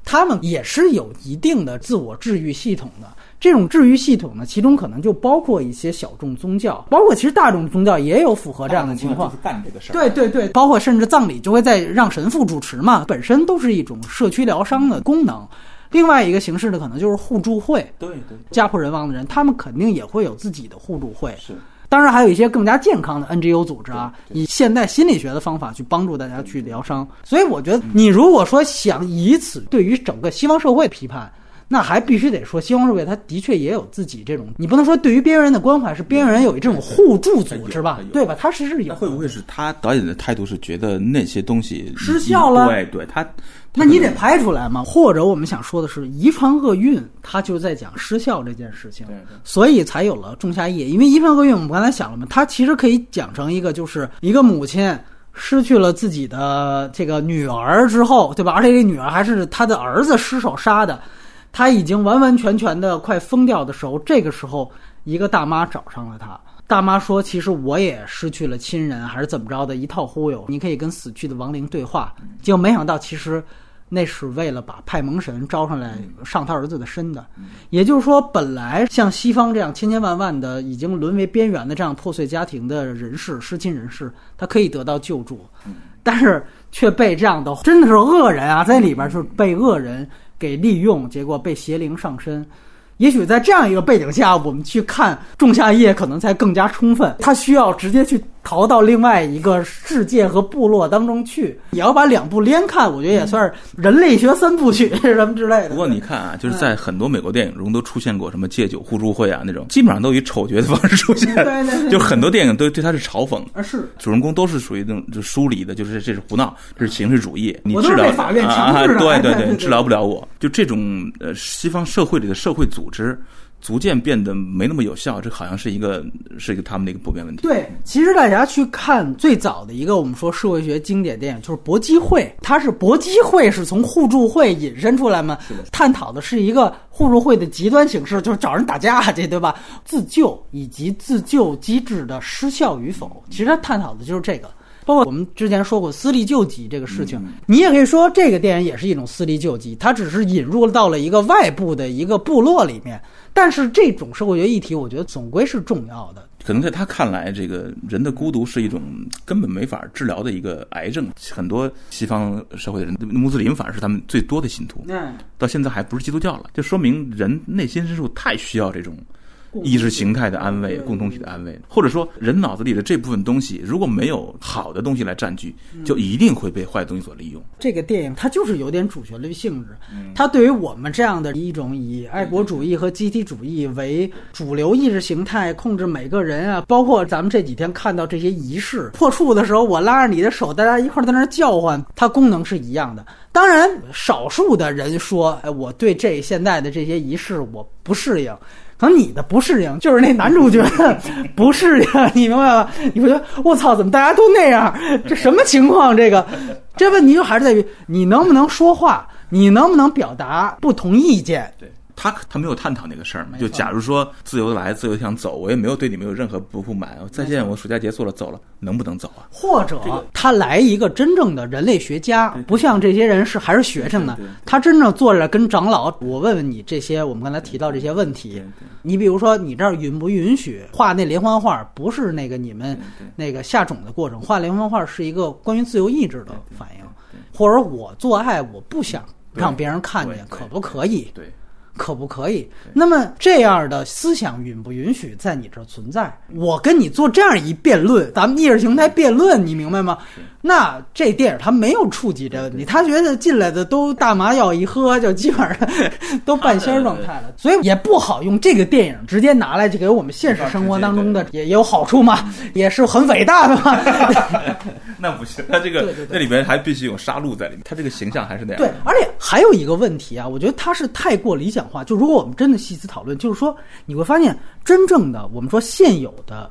他们也是有一定的自我治愈系统的。这种治愈系统呢，其中可能就包括一些小众宗教，包括其实大众宗教也有符合这样的情况就。是干这个事儿。对对对，包括甚至葬礼就会在让神父主持嘛，本身都是一种社区疗伤的功能。另外一个形式呢，可能就是互助会，对对家破人亡的人，他们肯定也会有自己的互助会。是。当然，还有一些更加健康的 NGO 组织啊，以现代心理学的方法去帮助大家去疗伤。所以，我觉得你如果说想以此对于整个西方社会批判，那还必须得说西方社会它的确也有自己这种，你不能说对于边缘人的关怀是边缘人有这种互助组织吧对吧？它其实有。会不会是他导演的态度是觉得那些东西失效了对对，他那你得拍出来嘛？或者我们想说的是，遗传厄运，它就在讲失效这件事情，所以才有了仲夏夜。因为遗传厄运，我们刚才想了嘛，它其实可以讲成一个，就是一个母亲失去了自己的这个女儿之后，对吧？而且这女儿还是她的儿子失手杀的，她已经完完全全的快疯掉的时候，这个时候一个大妈找上了他。大妈说：“其实我也失去了亲人，还是怎么着的，一套忽悠。你可以跟死去的亡灵对话。结果没想到，其实那是为了把派蒙神招上来上他儿子的身的。也就是说，本来像西方这样千千万万的已经沦为边缘的这样破碎家庭的人士、失亲人士，他可以得到救助，但是却被这样的真的是恶人啊，在里边是被恶人给利用，结果被邪灵上身。也许在这样一个背景下，我们去看《仲夏夜》可能才更加充分。他需要直接去逃到另外一个世界和部落当中去。也要把两部连看，我觉得也算是人类学三部曲什么之类的。不过你看啊，就是在很多美国电影中都出现过什么戒酒互助会啊那种，基本上都以丑角的方式出现，对对对就很多电影都对他是嘲讽。啊是。主人公都是属于那种就疏离的，就是这是胡闹，这是形式主义。你治疗法院强啊，对对 对治疗不了我。就这种呃，西方社会里的社会组织逐渐变得没那么有效，这好像是一个是一个他们的一个普遍问题。对，其实大家去看最早的一个我们说社会学经典电影，就是《搏击会》，它是搏击会是从互助会引申出来嘛，探讨的是一个互助会的极端形式，就是找人打架去，对吧？自救以及自救机制的失效与否，其实它探讨的就是这个。包括我们之前说过私力救济这个事情，你也可以说这个电影也是一种私力救济，它只是引入到了一个外部的一个部落里面。但是这种社会学议题，我觉得总归是重要的。可能在他看来，这个人的孤独是一种根本没法治疗的一个癌症。很多西方社会的人，穆斯林反而是他们最多的信徒，嗯，到现在还不是基督教了，就说明人内心深处太需要这种意识形态的安慰、共同体的安慰，或者说人脑子里的这部分东西，如果没有好的东西来占据，就一定会被坏的东西所利用。这个电影它就是有点主旋律性质，它对于我们这样的一种以爱国主义和集体主义为主流意识形态控制每个人啊，包括咱们这几天看到这些仪式破处的时候，我拉着你的手，大家一块儿在那儿叫唤，它功能是一样的。当然，少数的人说，哎，我对这现在的这些仪式我不适应。可能你的不适应就是那男主角不适应，你明白吧？你会觉得我操，怎么大家都那样？这什么情况？这个，这问题就还是在于你能不能说话，你能不能表达不同意见。对他，他没有探讨那个事儿嘛。就假如说自由的来，自由地想走，我也没有对你们有任何不不满。再见，我暑假结束了，走了，能不能走啊？或者他来一个真正的人类学家，不像这些人是还是学生呢。他真正坐着跟长老，我问问你这些我们刚才提到这些问题。你比如说，你这儿允不允许画那连环画？不是那个你们那个下种的过程，画连环画是一个关于自由意志的反应，或者我做爱我不想让别人看见，可不可以？对，可不可以？那么这样的思想允不允许在你这儿存在？我跟你做这样一辩论，咱们意识形态辩论，你明白吗？那这电影他没有触及这问题，他觉得进来的都大麻药一喝，就基本上 都半仙状态了，所以也不好用这个电影直接拿来就给我们现实生活当中的也有好处嘛，也是很伟大的嘛。那不行，他这个那里边还必须有杀戮在里面，他这个形象还是那样。对，而且还有一个问题啊，我觉得他是太过理想化。就如果我们真的细思讨论，就是说你会发现，真正的我们说现有的，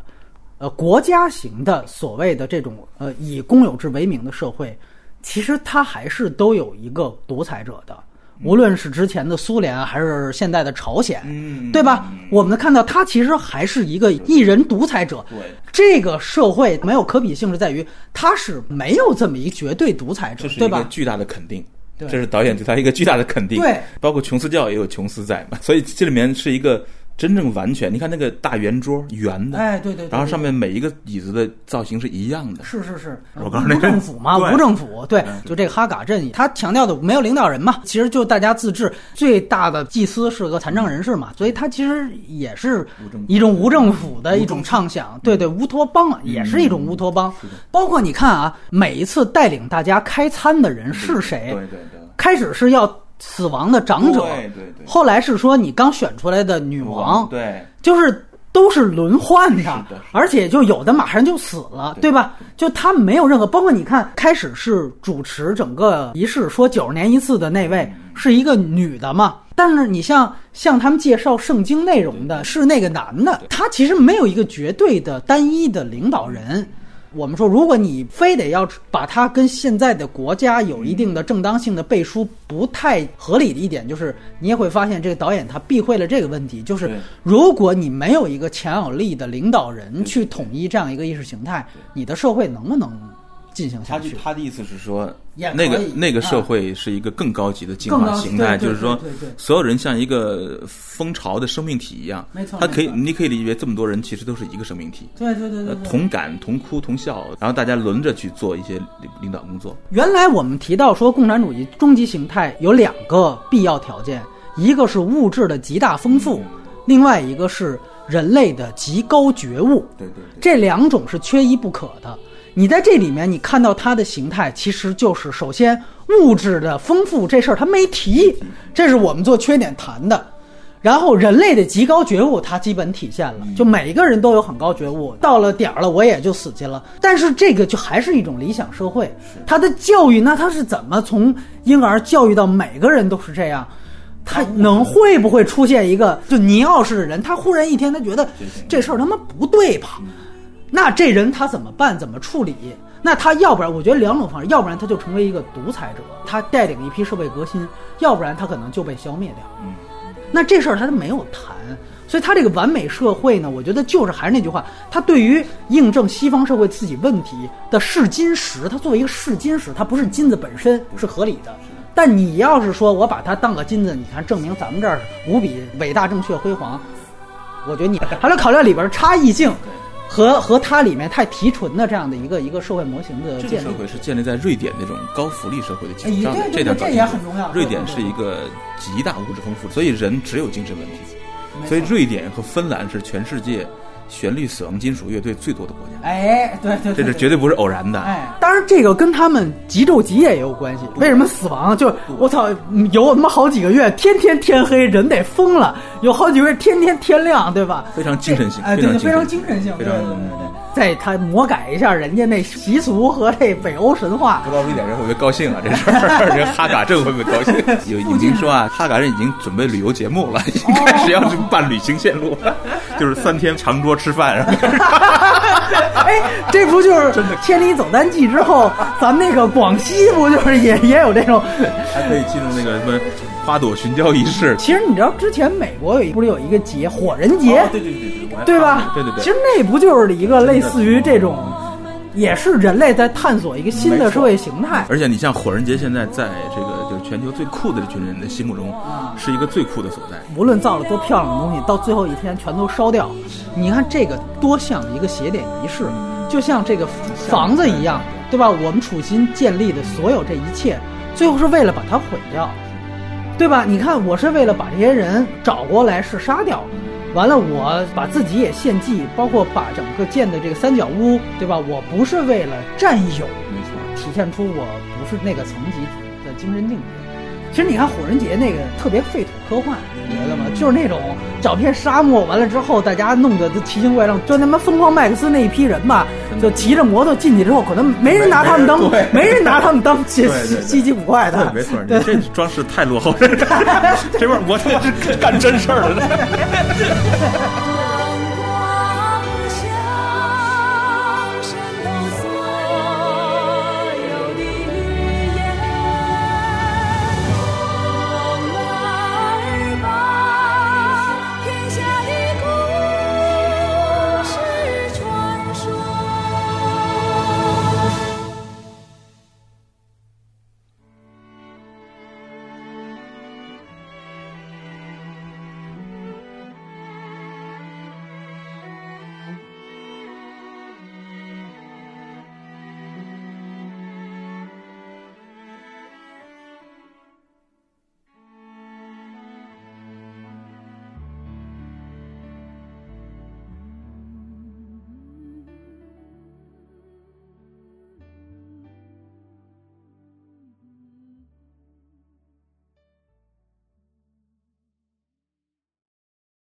呃，国家型的所谓的这种呃以公有制为名的社会，其实它还是都有一个独裁者的。无论是之前的苏联啊还是现在的朝鲜，嗯对吧？我们看到他其实还是一个一人独裁者。对这个社会没有可比性，是在于他是没有这么一个绝对独裁者这，是对吧？一个巨大的肯定。这是导演对他一个巨大的肯定。对，包括琼斯教也有琼斯在嘛，所以这里面是一个真正完全。你看那个大圆桌，圆的，哎，对对然后上面每一个椅子的造型是一样的。是是是，我告诉你无政府嘛，无政府，对嗯，就这个哈嘎镇，他强调的没有领导人嘛，其实就大家自治，最大的祭司是个残障人士嘛，所以他其实也是一种无政府的一种畅想，对对，乌托邦啊也是一种乌托邦。包括你看啊，每一次带领大家开餐的人是谁？对对对，开始是要死亡的长者，对对对，后来是说你刚选出来的女王，对。就是都是轮换的，而且就有的马上就死了，对。吧？就他没有任何，包括你看，开始是主持整个仪式，说九十年一次的那位嗯。是一个女的嘛。但是你像向他们介绍圣经内容的是那个男的，他其实没有一个绝对的单一的领导人。我们说，如果你非得要把它跟现在的国家有一定的正当性的背书，不太合理的一点就是，你也会发现这个导演他避讳了这个问题，就是如果你没有一个强有力的领导人去统一这样一个意识形态，你的社会能不能进行下去？他的意思是说，那个那个啊社会是一个更高级的进化形态，就是说所有人像一个蜂巢的生命体一样。没错他可以，你可以理解为这么多人其实都是一个生命体，对对对。同感、同哭、同笑，然后大家轮着去做一些领领导工作。原来我们提到说，共产主义终极形态有两个必要条件，一个是物质的极大丰富，另外一个是人类的极高觉悟。对对对，这两种是缺一不可的。你在这里面，你看到它的形态，其实就是首先物质的丰富这事儿他没提，这是我们做缺点谈的。然后人类的极高觉悟，它基本体现了，就每一个人都有很高觉悟，到了点儿了我也就死去了。但是这个就还是一种理想社会，它的教育那它是怎么从婴儿教育到每个人都是这样？他能会不会出现一个就尼奥式的人？他忽然一天他觉得这事儿他妈不对吧？那这人他怎么办？怎么处理？那他要不然，我觉得两种方式，要不然他就成为一个独裁者，他带领一批社会革新；要不然他可能就被消灭掉。嗯，那这事儿他都没有谈，所以他这个完美社会呢，我觉得就是还是那句话，他对于印证西方社会自己问题的试金石，它作为一个试金石，它不是金子本身是合理的。但你要是说我把它当个金子，你看证明咱们这儿无比伟大、正确、辉煌，我觉得你还得考虑里边差异性和和它里面太提纯的这样的一个一个社会模型的建立。这个社会是建立在瑞典那种高福利社会的基础上的哎，对对点这也很重要瑞典是一个极大物质丰富，所以人只有精神问题。所以瑞典和芬兰是全世界旋律死亡金属乐队最多的国家，哎，对对对，对这是绝对不是偶然的。哎，当然这个跟他们极昼极夜也有关系。为什么死亡？就我操，有他妈好几个月，天天天黑，人得疯了；有好几个月，天天天亮，对吧？非常精神性哎，对对，非非常精神常精神性，非常对对对对。再他魔改一下人家那习俗和这北欧神话不，知道瑞典人会不会高兴了？这事儿，这哈嘎镇会不会高兴？有已经说啊，哈嘎镇已经准备旅游节目了，已经开始要去办旅行线路了，就是三天长桌吃饭，然后 哎，这不就是《千里走单骑》之后，咱们那个广西不就是也也有这种？还可以进入那个什么花朵寻交仪式。其实你知道，之前美国有一不是有一个节火人节，哦对对对对，对吧？对对对，其实那不就是一个类似于这种，也是人类在探索一个新的社会形态。而且你像火人节，现在在这个就是全球最酷的这群人的心目中，是一个最酷的所在。无论造了多漂亮的东西，到最后一天全都烧掉。你看这个多像一个节点仪式，就像这个房子一样，对吧？我们处心建立的所有这一切，最后是为了把它毁掉。对吧？你看，我是为了把这些人找过来是杀掉，完了我把自己也献祭，包括把整个建的这个三角屋，对吧？我不是为了占有，没错，体现出我不是那个层级的精神境界。其实你看火人节那个特别废土科幻，你觉得吗？就是那种找片沙漠，完了之后大家弄得都奇形怪状，就他妈疯狂麦克斯那一批人吧，就骑着摩托进去之后，可能没人拿他们当，没人拿他们当 稀稀奇古怪的。没错，你这装饰太落后了，这边我他妈是干真事儿了。